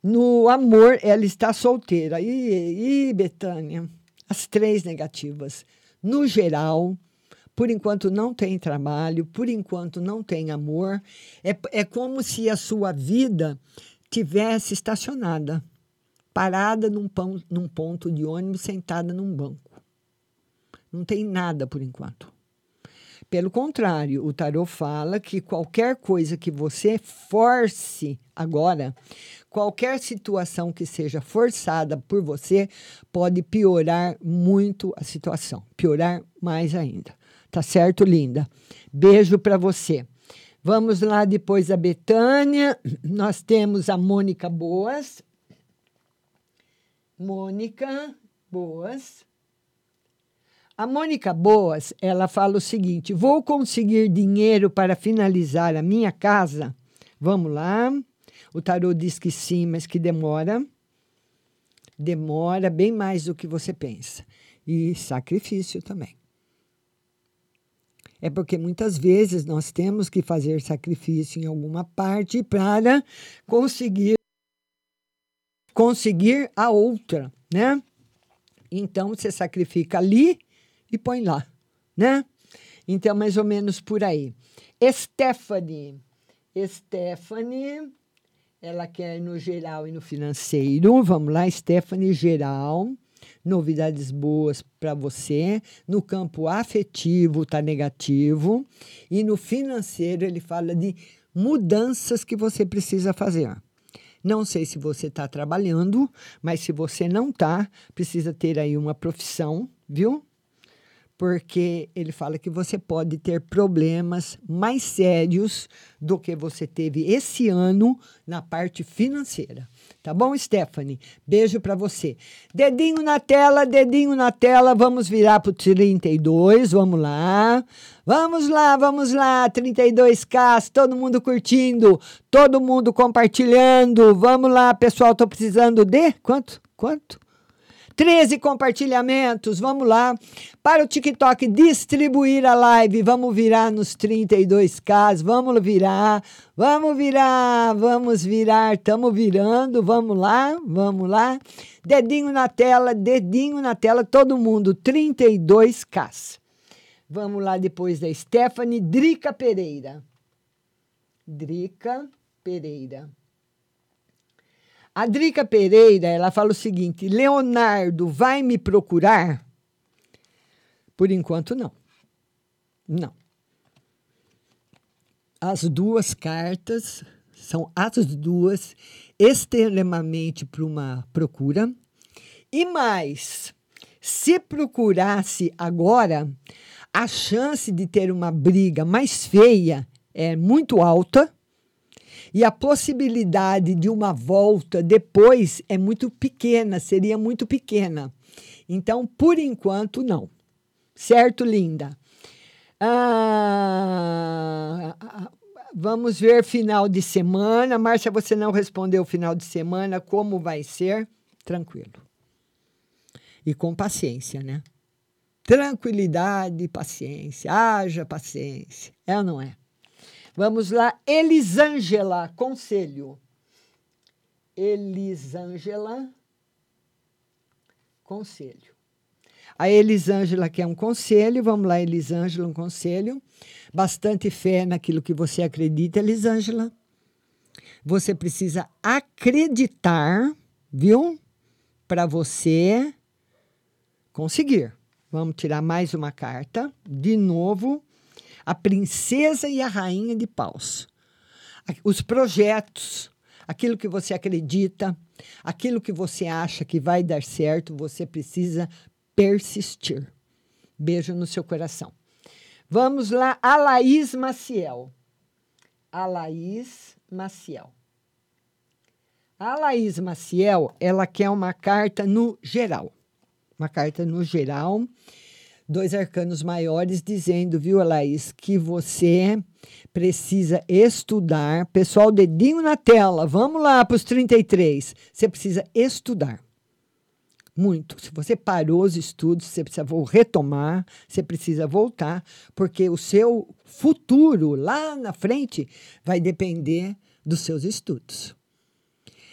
no amor ela está solteira. E Betânia, as três negativas. No geral, por enquanto não tem trabalho, por enquanto não tem amor. É, é como se a sua vida tivesse estacionada, parada num, pão, num ponto de ônibus, sentada num banco. Não tem nada por enquanto. Pelo contrário, o tarot fala que qualquer coisa que você force agora, qualquer situação que seja forçada por você pode piorar muito a situação, piorar mais ainda. Tá certo, linda? Beijo para você. Vamos lá depois a Betânia. Nós temos a Mônica Boas. Mônica Boas. A Mônica Boas, ela fala o seguinte: vou conseguir dinheiro para finalizar a minha casa. Vamos lá. O tarô diz que sim, mas que demora. Demora bem mais do que você pensa. E sacrifício também. É porque muitas vezes nós temos que fazer sacrifício em alguma parte para conseguir conseguir a outra, né? Então você sacrifica ali e põe lá, né? Então mais ou menos por aí. Stephanie, Stephanie ela quer no geral e no financeiro. Vamos lá, Stephanie, geral. Novidades boas para você. No campo afetivo, está negativo. E no financeiro, ele fala de mudanças que você precisa fazer. Não sei se você está trabalhando, mas se você não está, precisa ter aí uma profissão, viu? Porque ele fala que você pode ter problemas mais sérios do que você teve esse ano na parte financeira. Tá bom, Stephanie? Beijo para você. Dedinho na tela, dedinho na tela. Vamos virar para o 32. Vamos lá. Vamos lá, vamos lá. 32K, todo mundo curtindo, todo mundo compartilhando. Vamos lá, pessoal. Tô precisando de quanto? Quanto? 13 compartilhamentos, vamos lá. Para o TikTok distribuir a live, vamos virar nos 32K, vamos virar, vamos virar, vamos virar, estamos virando, vamos lá, vamos lá. Dedinho na tela, dedinho na tela, todo mundo, 32K. Vamos lá depois da Stephanie Drica Pereira. Drica Pereira. A Drica Pereira, ela fala o seguinte: Leonardo vai me procurar? Por enquanto, não. Não. As duas cartas São as duas extremamente para uma procura. E mais, se procurasse agora, a chance de ter uma briga mais feia é muito alta e a possibilidade de uma volta depois é muito pequena, seria muito pequena. Então, por enquanto, não. Certo, linda? Ah, vamos ver final de semana. Márcia, você não respondeu final de semana, como vai ser? Tranquilo. E com paciência, né? Tranquilidade e paciência. Haja paciência. É ou não é? Vamos lá. Elisângela, conselho. Elisângela, conselho. A Elisângela quer um conselho. Vamos lá, Elisângela, um conselho. Bastante fé naquilo que você acredita, Elisângela. Você precisa acreditar, viu? Para você conseguir. Vamos tirar mais uma carta. De novo, a princesa e a rainha de paus. Os projetos, aquilo que você acredita, aquilo que você acha que vai dar certo, você precisa persistir. Beijo no seu coração. Vamos lá, a Maciel. A Maciel. A Maciel, ela quer uma carta no geral. Uma carta no geral dois arcanos maiores dizendo, viu, Laís, que você precisa estudar. Pessoal, dedinho na tela, vamos lá para os 33. Você precisa estudar. Muito. Se você parou os estudos, você precisa retomar, você precisa voltar, porque o seu futuro lá na frente vai depender dos seus estudos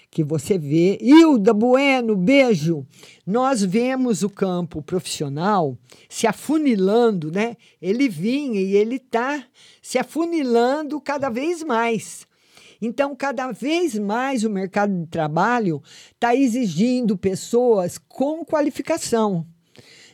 que você vê. Hilda Bueno, beijo. Nós vemos o campo profissional se afunilando, né? Ele vinha e ele está se afunilando cada vez mais. Então, cada vez mais o mercado de trabalho está exigindo pessoas com qualificação.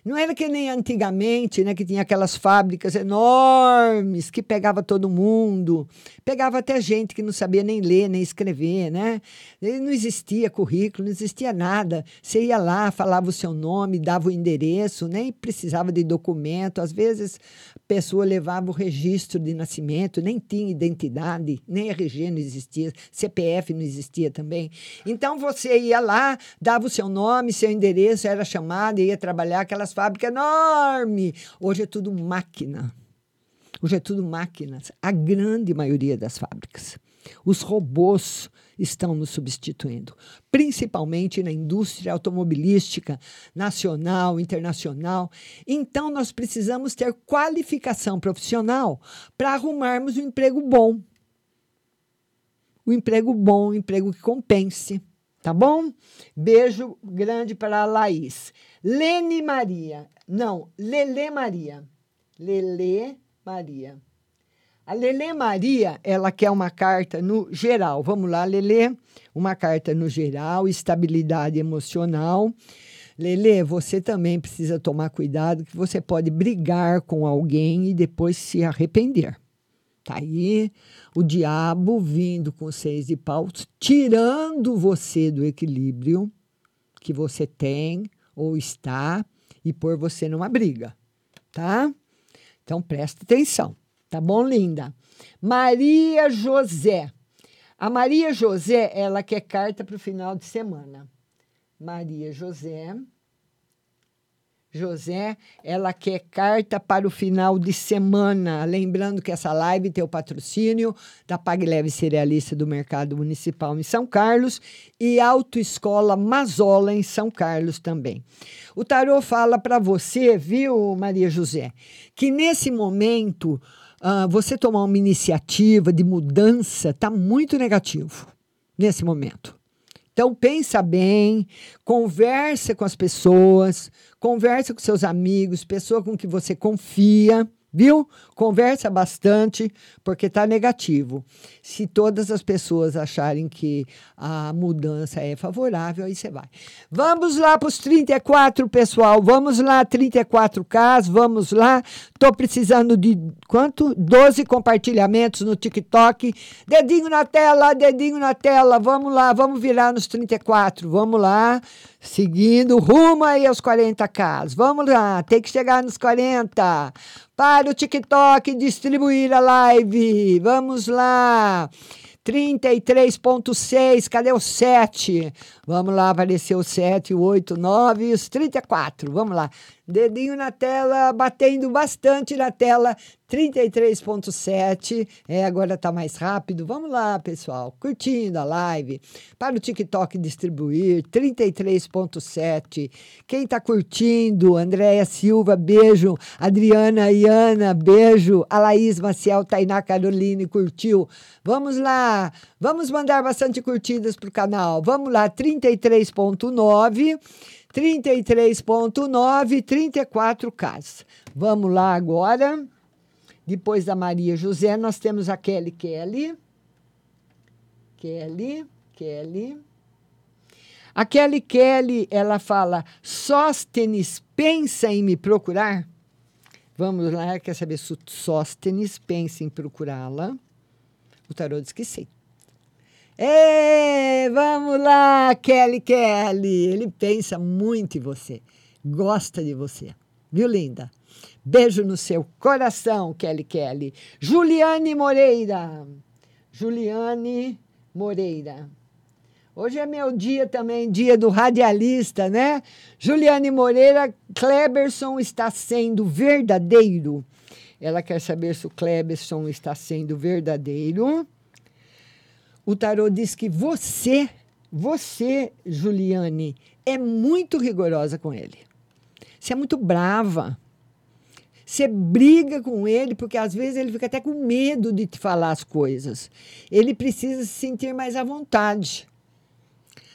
Não era que nem antigamente, né, que tinha aquelas fábricas enormes que pegava todo mundo, pegava até gente que não sabia nem ler nem escrever, né? Não existia currículo, não existia nada. Você ia lá, falava o seu nome, dava o endereço, nem precisava de documento. Às vezes a pessoa levava o registro de nascimento, nem tinha identidade, nem RG não existia, CPF não existia também. Então você ia lá, dava o seu nome, seu endereço, era chamado, ia trabalhar aquelas fábrica enorme. Hoje é tudo máquina. Hoje é tudo máquinas. A grande maioria das fábricas. Os robôs estão nos substituindo, principalmente na indústria automobilística nacional, internacional. Então, nós precisamos ter qualificação profissional para arrumarmos um emprego bom. Um emprego bom, um emprego que compense. Tá bom? Beijo grande para a Laís. Lene Maria. Não, Lele Maria. Lele Maria. A Lele Maria, ela quer uma carta no geral. Vamos lá, Lele. Uma carta no geral, estabilidade emocional. Lele, você também precisa tomar cuidado que você pode brigar com alguém e depois se arrepender. Tá aí o diabo vindo com seis de paus, tirando você do equilíbrio que você tem ou está e pôr você numa briga, tá? Então presta atenção, tá bom, linda? Maria José. A Maria José, ela quer carta para o final de semana. Maria José. José, ela quer carta para o final de semana. Lembrando que essa live tem o patrocínio da Pague Leve Cerealista do Mercado Municipal em São Carlos e Autoescola Mazola em São Carlos também. O tarô fala para você, viu, Maria José, que nesse momento uh, você tomar uma iniciativa de mudança está muito negativo nesse momento. Então pensa bem, conversa com as pessoas, conversa com seus amigos, pessoa com que você confia, Viu? Conversa bastante, porque está negativo. Se todas as pessoas acharem que a mudança é favorável, aí você vai. Vamos lá para os 34, pessoal. Vamos lá, 34K, vamos lá. Estou precisando de quanto? 12 compartilhamentos no TikTok. Dedinho na tela, dedinho na tela. Vamos lá, vamos virar nos 34. Vamos lá. Seguindo rumo aí aos 40K. Vamos lá, tem que chegar nos 40. Para o TikTok distribuir a live. Vamos lá. 33.6, cadê o 7? Vamos lá, apareceu o 7, o 8, o 9 e os 34. Vamos lá. Dedinho na tela, batendo bastante na tela. 33.7. É, agora tá mais rápido. Vamos lá, pessoal. Curtindo a live. Para o TikTok distribuir. 33.7. Quem tá curtindo? Andréia Silva, beijo. Adriana Iana, beijo. A Laís Maciel, Tainá Caroline, curtiu. Vamos lá. Vamos mandar bastante curtidas pro canal. Vamos lá, 33.9. 33.9, 34 casas. Vamos lá agora. Depois da Maria José, nós temos a Kelly Kelly. Kelly, Kelly. A Kelly Kelly, ela fala: Sóstenes pensa em me procurar? Vamos lá, quer saber se Sóstenes pensa em procurá-la? O tarô diz que sim. Ei, vamos lá, Kelly Kelly. Ele pensa muito em você, gosta de você. Viu, linda? Beijo no seu coração, Kelly Kelly. Juliane Moreira. Juliane Moreira. Hoje é meu dia também, dia do radialista, né? Juliane Moreira, Kleberson está sendo verdadeiro. Ela quer saber se o Kleberson está sendo verdadeiro. O tarô diz que você, você, Juliane, é muito rigorosa com ele. Você é muito brava. Você briga com ele porque às vezes ele fica até com medo de te falar as coisas. Ele precisa se sentir mais à vontade.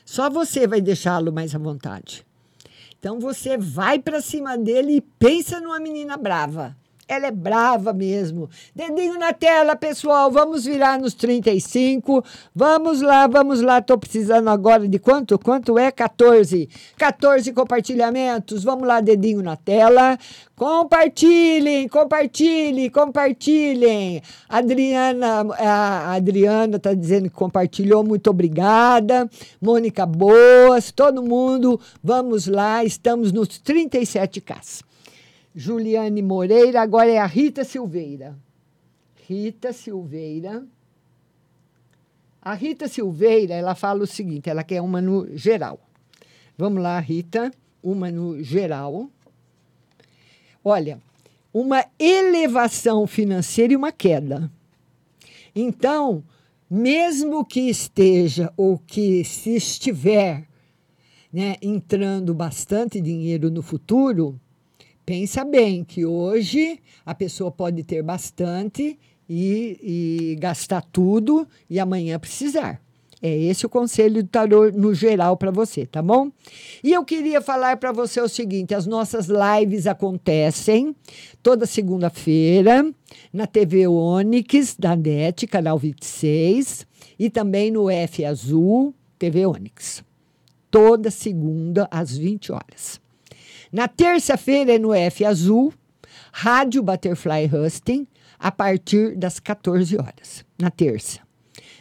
Só você vai deixá-lo mais à vontade. Então você vai para cima dele e pensa numa menina brava. Ela é brava mesmo. Dedinho na tela, pessoal. Vamos virar nos 35. Vamos lá, vamos lá. Estou precisando agora de quanto? Quanto é? 14. 14 compartilhamentos. Vamos lá, dedinho na tela. Compartilhem, compartilhem, compartilhem. Adriana, a Adriana está dizendo que compartilhou. Muito obrigada. Mônica Boas, todo mundo. Vamos lá, estamos nos 37K. Juliane Moreira, agora é a Rita Silveira. Rita Silveira. A Rita Silveira, ela fala o seguinte, ela quer uma no geral. Vamos lá, Rita, uma no geral. Olha, uma elevação financeira e uma queda. Então, mesmo que esteja ou que se estiver né, entrando bastante dinheiro no futuro, pensa bem que hoje a pessoa pode ter bastante e, e gastar tudo e amanhã precisar. É esse o conselho do tarô no geral para você, tá bom? E eu queria falar para você o seguinte: as nossas lives acontecem toda segunda-feira na TV Onix da NET, canal 26, e também no F Azul, TV Onix. Toda segunda às 20 horas. Na terça-feira é no F Azul, Rádio Butterfly Husting, a partir das 14 horas, na terça.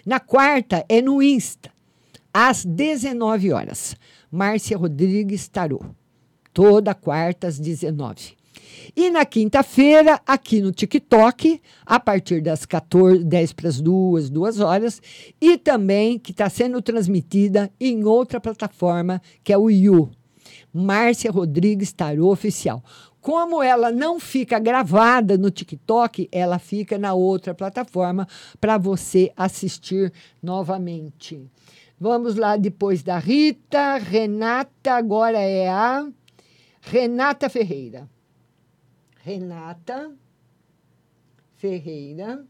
Na quarta é no Insta, às 19 horas. Márcia Rodrigues Tarô. Toda quarta às 19. E na quinta-feira, aqui no TikTok, a partir das 14, 10 para as 2, 2 horas, e também que está sendo transmitida em outra plataforma, que é o You, Márcia Rodrigues Tarô Oficial. Como ela não fica gravada no TikTok, ela fica na outra plataforma para você assistir novamente. Vamos lá depois da Rita, Renata, agora é a Renata Ferreira. Renata Ferreira.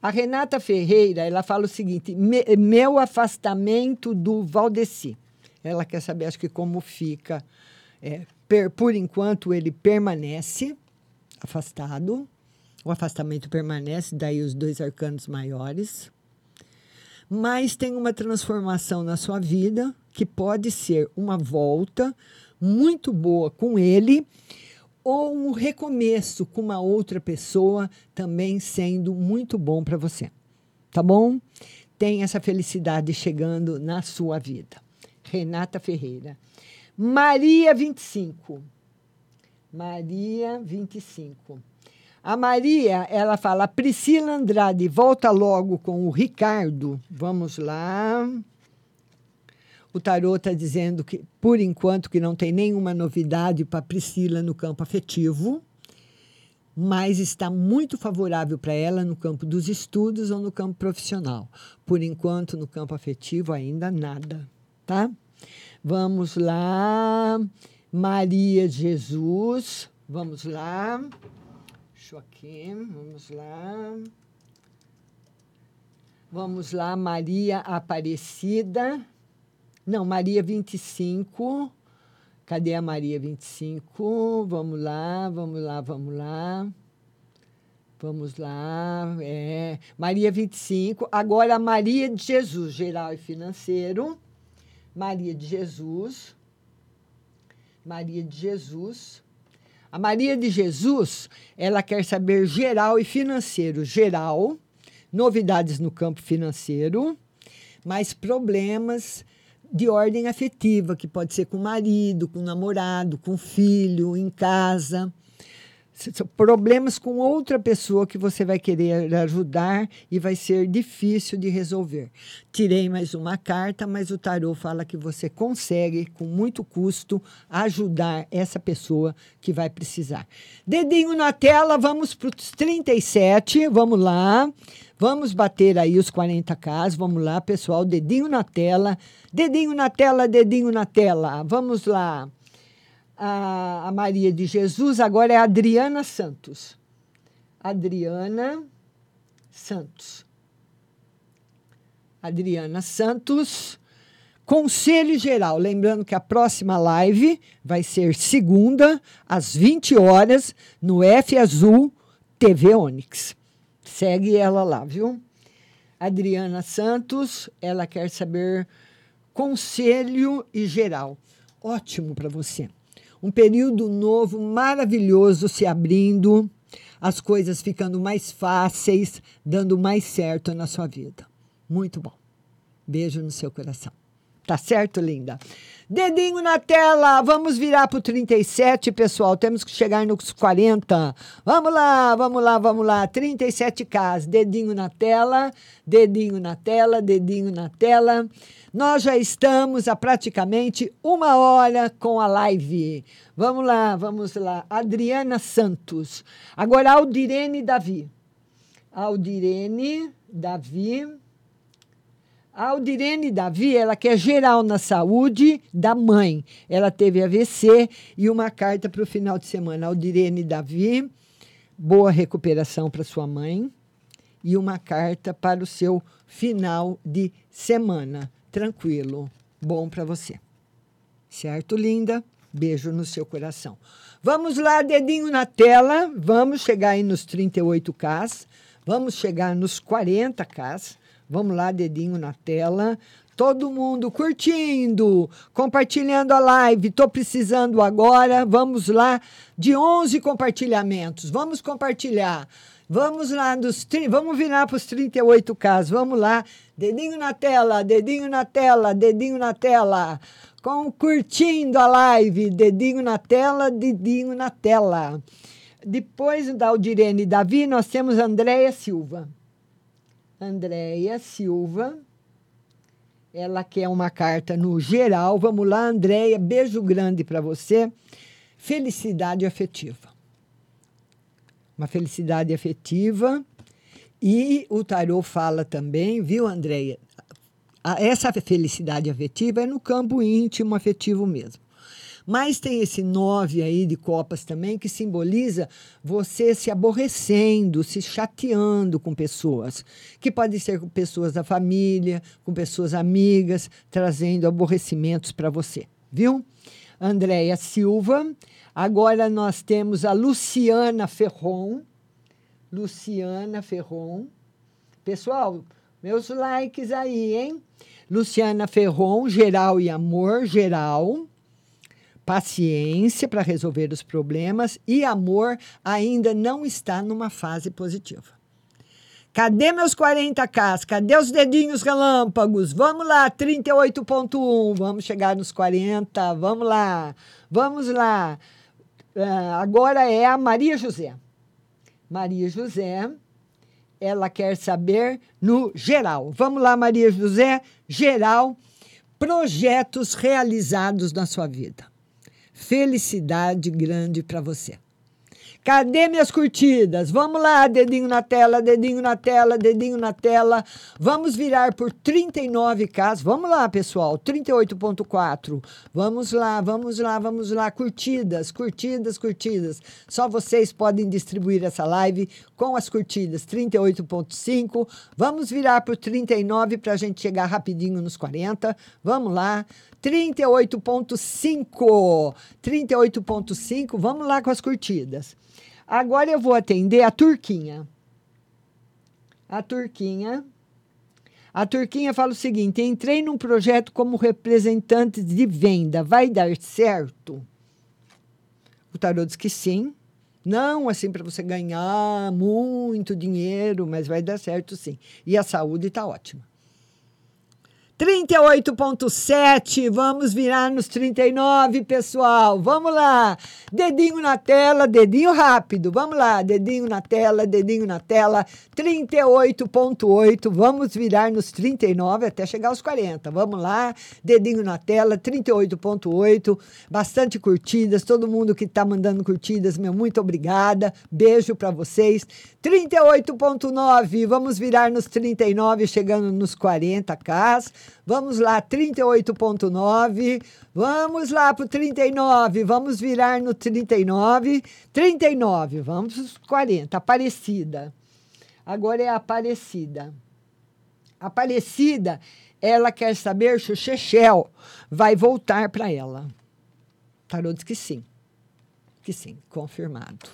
A Renata Ferreira, ela fala o seguinte: meu afastamento do Valdeci. Ela quer saber, acho que como fica. É, per, por enquanto, ele permanece, afastado. O afastamento permanece, daí os dois arcanos maiores. Mas tem uma transformação na sua vida que pode ser uma volta muito boa com ele ou um recomeço com uma outra pessoa também sendo muito bom para você. Tá bom? Tem essa felicidade chegando na sua vida. Renata Ferreira. Maria 25. Maria 25. A Maria, ela fala, Priscila Andrade, volta logo com o Ricardo. Vamos lá. O tarô está dizendo que, por enquanto, que não tem nenhuma novidade para Priscila no campo afetivo, mas está muito favorável para ela no campo dos estudos ou no campo profissional. Por enquanto, no campo afetivo, ainda nada, tá? Vamos lá. Maria Jesus. Vamos lá. Joaquim, vamos lá. Vamos lá, Maria Aparecida. Não, Maria 25. Cadê a Maria 25? Vamos lá, vamos lá, vamos lá. Vamos lá. É. Maria 25. Agora, Maria de Jesus, geral e financeiro. Maria de Jesus. Maria de Jesus. A Maria de Jesus, ela quer saber geral e financeiro. Geral, novidades no campo financeiro, mas problemas de ordem afetiva, que pode ser com o marido, com o namorado, com o filho, em casa problemas com outra pessoa que você vai querer ajudar e vai ser difícil de resolver. Tirei mais uma carta, mas o tarô fala que você consegue, com muito custo, ajudar essa pessoa que vai precisar. Dedinho na tela, vamos para os 37, vamos lá. Vamos bater aí os 40k, vamos lá, pessoal, dedinho na tela, dedinho na tela, dedinho na tela. Vamos lá a, a Maria de Jesus, agora é Adriana Santos. Adriana Santos. Adriana Santos. Conselho Geral. Lembrando que a próxima live vai ser segunda, às 20 horas, no F Azul TV Onix. Segue ela lá, viu? Adriana Santos, ela quer saber conselho e geral. Ótimo para você um período novo maravilhoso se abrindo, as coisas ficando mais fáceis, dando mais certo na sua vida. Muito bom. Beijo no seu coração. Tá certo, linda? Dedinho na tela, vamos virar para o 37, pessoal. Temos que chegar nos 40. Vamos lá, vamos lá, vamos lá. 37K, dedinho na tela, dedinho na tela, dedinho na tela. Nós já estamos há praticamente uma hora com a live. Vamos lá, vamos lá. Adriana Santos. Agora, Aldirene Davi. Aldirene Davi. Aldirene Davi, ela quer geral na saúde da mãe. Ela teve AVC e uma carta para o final de semana. Aldirene Davi, boa recuperação para sua mãe. E uma carta para o seu final de semana tranquilo, bom para você. Certo, linda? Beijo no seu coração. Vamos lá, dedinho na tela. Vamos chegar aí nos 38K. Vamos chegar nos 40K. Vamos lá, dedinho na tela. Todo mundo curtindo, compartilhando a live. Estou precisando agora. Vamos lá, de 11 compartilhamentos. Vamos compartilhar. Vamos lá, dos, vamos virar para os 38 casos. Vamos lá. Dedinho na tela, dedinho na tela, dedinho na tela. Com curtindo a live, dedinho na tela, dedinho na tela. Depois da Aldirene Davi, nós temos Andréia Silva. Andréia Silva. Ela quer uma carta no geral. Vamos lá, Andréia. Beijo grande para você. Felicidade afetiva uma felicidade afetiva. E o tarô fala também, viu, Andréia? Essa felicidade afetiva é no campo íntimo afetivo mesmo. Mas tem esse nove aí de copas também que simboliza você se aborrecendo, se chateando com pessoas, que pode ser com pessoas da família, com pessoas amigas, trazendo aborrecimentos para você, viu? Andréia Silva. Agora nós temos a Luciana Ferron. Luciana Ferron. Pessoal, meus likes aí, hein? Luciana Ferron, geral e amor, geral. Paciência para resolver os problemas e amor ainda não está numa fase positiva. Cadê meus 40K? Cadê os dedinhos relâmpagos? Vamos lá, 38.1. Vamos chegar nos 40. Vamos lá. Vamos lá. Uh, agora é a Maria José. Maria José, ela quer saber no geral. Vamos lá, Maria José, geral, projetos realizados na sua vida. Felicidade grande para você. Cadê minhas curtidas? Vamos lá, dedinho na tela, dedinho na tela, dedinho na tela. Vamos virar por 39K. Vamos lá, pessoal, 38.4. Vamos lá, vamos lá, vamos lá. Curtidas, curtidas, curtidas. Só vocês podem distribuir essa live com as curtidas. 38.5. Vamos virar por 39 para a gente chegar rapidinho nos 40. Vamos lá. 38.5. 38.5. Vamos lá com as curtidas. Agora eu vou atender a Turquinha. A Turquinha. A Turquinha fala o seguinte: entrei num projeto como representante de venda. Vai dar certo? O tarô diz que sim. Não assim para você ganhar muito dinheiro, mas vai dar certo sim. E a saúde está ótima. 38.7, vamos virar nos 39, pessoal. Vamos lá. Dedinho na tela, dedinho rápido. Vamos lá, dedinho na tela, dedinho na tela. 38.8, vamos virar nos 39 até chegar aos 40. Vamos lá. Dedinho na tela, 38.8. Bastante curtidas, todo mundo que está mandando curtidas, meu muito obrigada. Beijo para vocês. 38.9, vamos virar nos 39, chegando nos 40k. Vamos lá, 38,9. Vamos lá para o 39. Vamos virar no 39. 39, vamos para os 40. Aparecida. Agora é Aparecida. Aparecida, ela quer saber se o Chechel vai voltar para ela. Tarô diz que sim. Que sim, confirmado.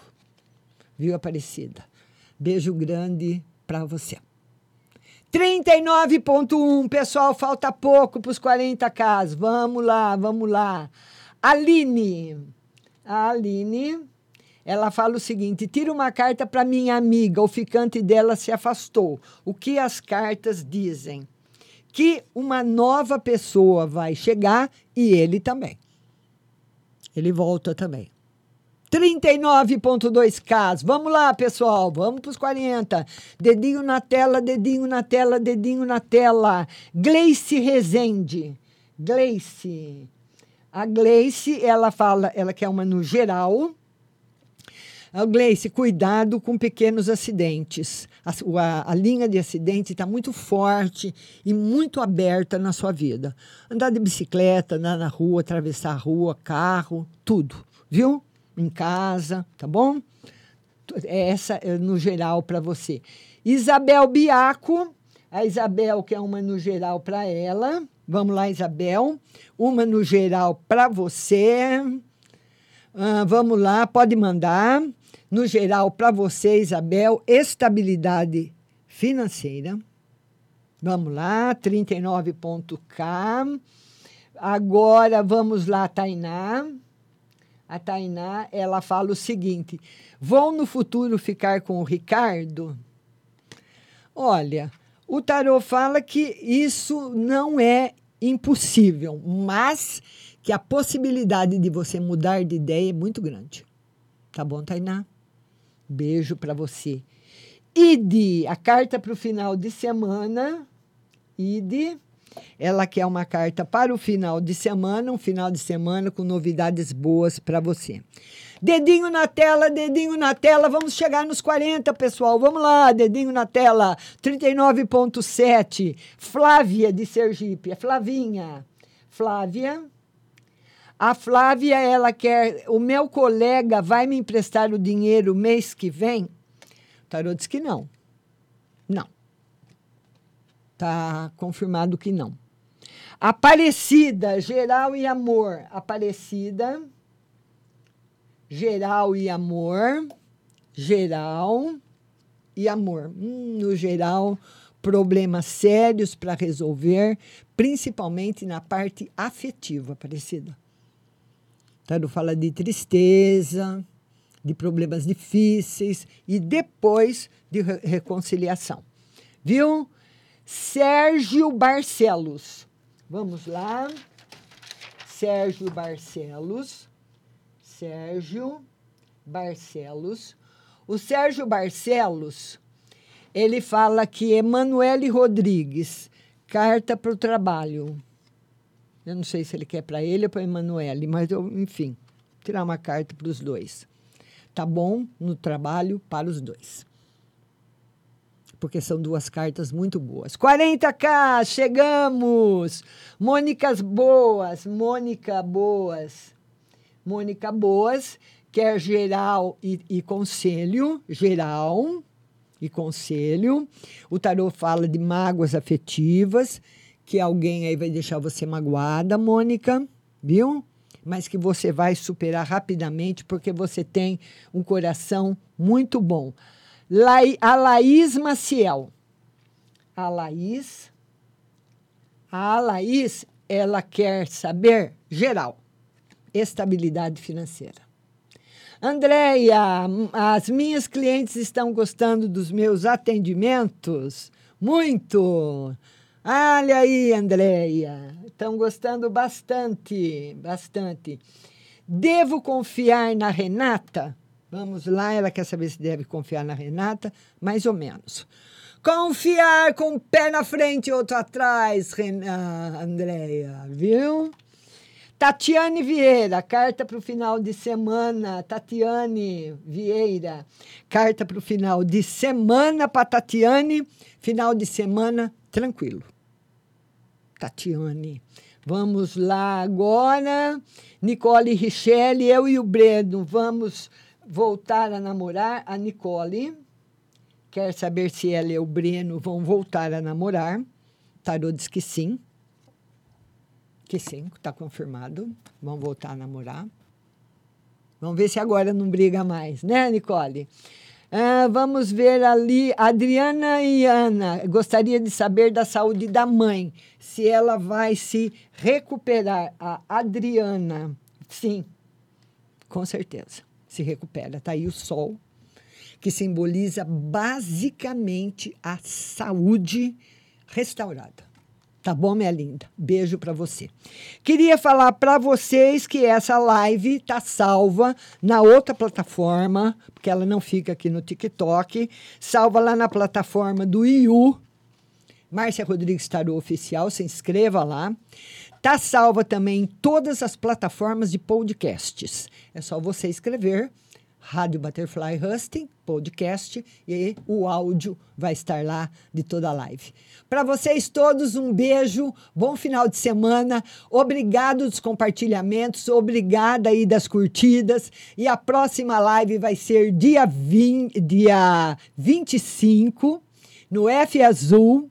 Viu, Aparecida? Beijo grande para você. 39.1, pessoal, falta pouco para os 40k. Vamos lá, vamos lá. Aline. A Aline, ela fala o seguinte: tira uma carta para minha amiga, o ficante dela se afastou. O que as cartas dizem? Que uma nova pessoa vai chegar e ele também. Ele volta também. 39.2K. Vamos lá, pessoal. Vamos para os 40. Dedinho na tela, dedinho na tela, dedinho na tela. Gleice Rezende. Gleice. A Gleice, ela fala, ela quer uma no geral. A Gleice, cuidado com pequenos acidentes. A, a, a linha de acidente está muito forte e muito aberta na sua vida. Andar de bicicleta, andar na rua, atravessar a rua, carro, tudo. Viu? Em casa, tá bom? Essa é no geral para você. Isabel Biaco, a Isabel que é uma no geral para ela. Vamos lá, Isabel. Uma no geral para você. Ah, vamos lá, pode mandar. No geral para você, Isabel, estabilidade financeira. Vamos lá, 39.k. Agora vamos lá, Tainá a Tainá, ela fala o seguinte: vão no futuro ficar com o Ricardo? Olha, o tarô fala que isso não é impossível, mas que a possibilidade de você mudar de ideia é muito grande. Tá bom, Tainá? Beijo para você. Ide, a carta para o final de semana. Ide. Ela quer uma carta para o final de semana, um final de semana com novidades boas para você. Dedinho na tela, dedinho na tela. Vamos chegar nos 40, pessoal. Vamos lá, dedinho na tela. 39.7. Flávia de Sergipe. É Flavinha. Flávia. A Flávia, ela quer. O meu colega vai me emprestar o dinheiro mês que vem? O tarô diz que não. Está confirmado que não. Aparecida, geral e amor. Aparecida, geral e amor. Geral e amor. Hum, no geral, problemas sérios para resolver, principalmente na parte afetiva, Aparecida. Tarot fala de tristeza, de problemas difíceis e depois de re reconciliação. Viu? Sérgio Barcelos. Vamos lá. Sérgio Barcelos. Sérgio Barcelos. O Sérgio Barcelos, ele fala que Emanuele Rodrigues, carta para o trabalho. Eu não sei se ele quer para ele ou para Emanuele, mas eu, enfim, tirar uma carta para os dois. Tá bom no trabalho para os dois porque são duas cartas muito boas. 40k, chegamos! Mônicas boas, Mônica boas. Mônica boas, quer geral e, e conselho, geral e conselho. O tarô fala de mágoas afetivas, que alguém aí vai deixar você magoada, Mônica, viu? Mas que você vai superar rapidamente porque você tem um coração muito bom. Lai, a Laís Maciel. A Laís. A Laís, ela quer saber geral, estabilidade financeira. Andréia, as minhas clientes estão gostando dos meus atendimentos? Muito! Olha aí, Andréia, estão gostando bastante, bastante. Devo confiar na Renata? Vamos lá, ela quer saber se deve confiar na Renata, mais ou menos. Confiar com um pé na frente e outro atrás, Renata, Andréia, viu? Tatiane Vieira, carta para o final de semana. Tatiane Vieira, carta para o final de semana para Tatiane. Final de semana tranquilo. Tatiane. Vamos lá agora. Nicole Richelle, eu e o Breno vamos voltar a namorar. A Nicole quer saber se ela e o Breno vão voltar a namorar. Tarô diz que sim. Que sim, está confirmado. Vão voltar a namorar. Vamos ver se agora não briga mais, né, Nicole? Ah, vamos ver ali. Adriana e Ana. Gostaria de saber da saúde da mãe. Se ela vai se recuperar. A Adriana. Sim, com certeza se recupera. Está aí o sol, que simboliza basicamente a saúde restaurada. Tá bom, minha linda? Beijo para você. Queria falar para vocês que essa live tá salva na outra plataforma, porque ela não fica aqui no TikTok, salva lá na plataforma do IU, Márcia Rodrigues Tarô Oficial, se inscreva lá. Tá salva também em todas as plataformas de podcasts. É só você escrever Rádio Butterfly Husting, podcast, e o áudio vai estar lá de toda a live. Para vocês todos, um beijo, bom final de semana, obrigado dos compartilhamentos, obrigada aí das curtidas, e a próxima live vai ser dia, 20, dia 25, no F Azul,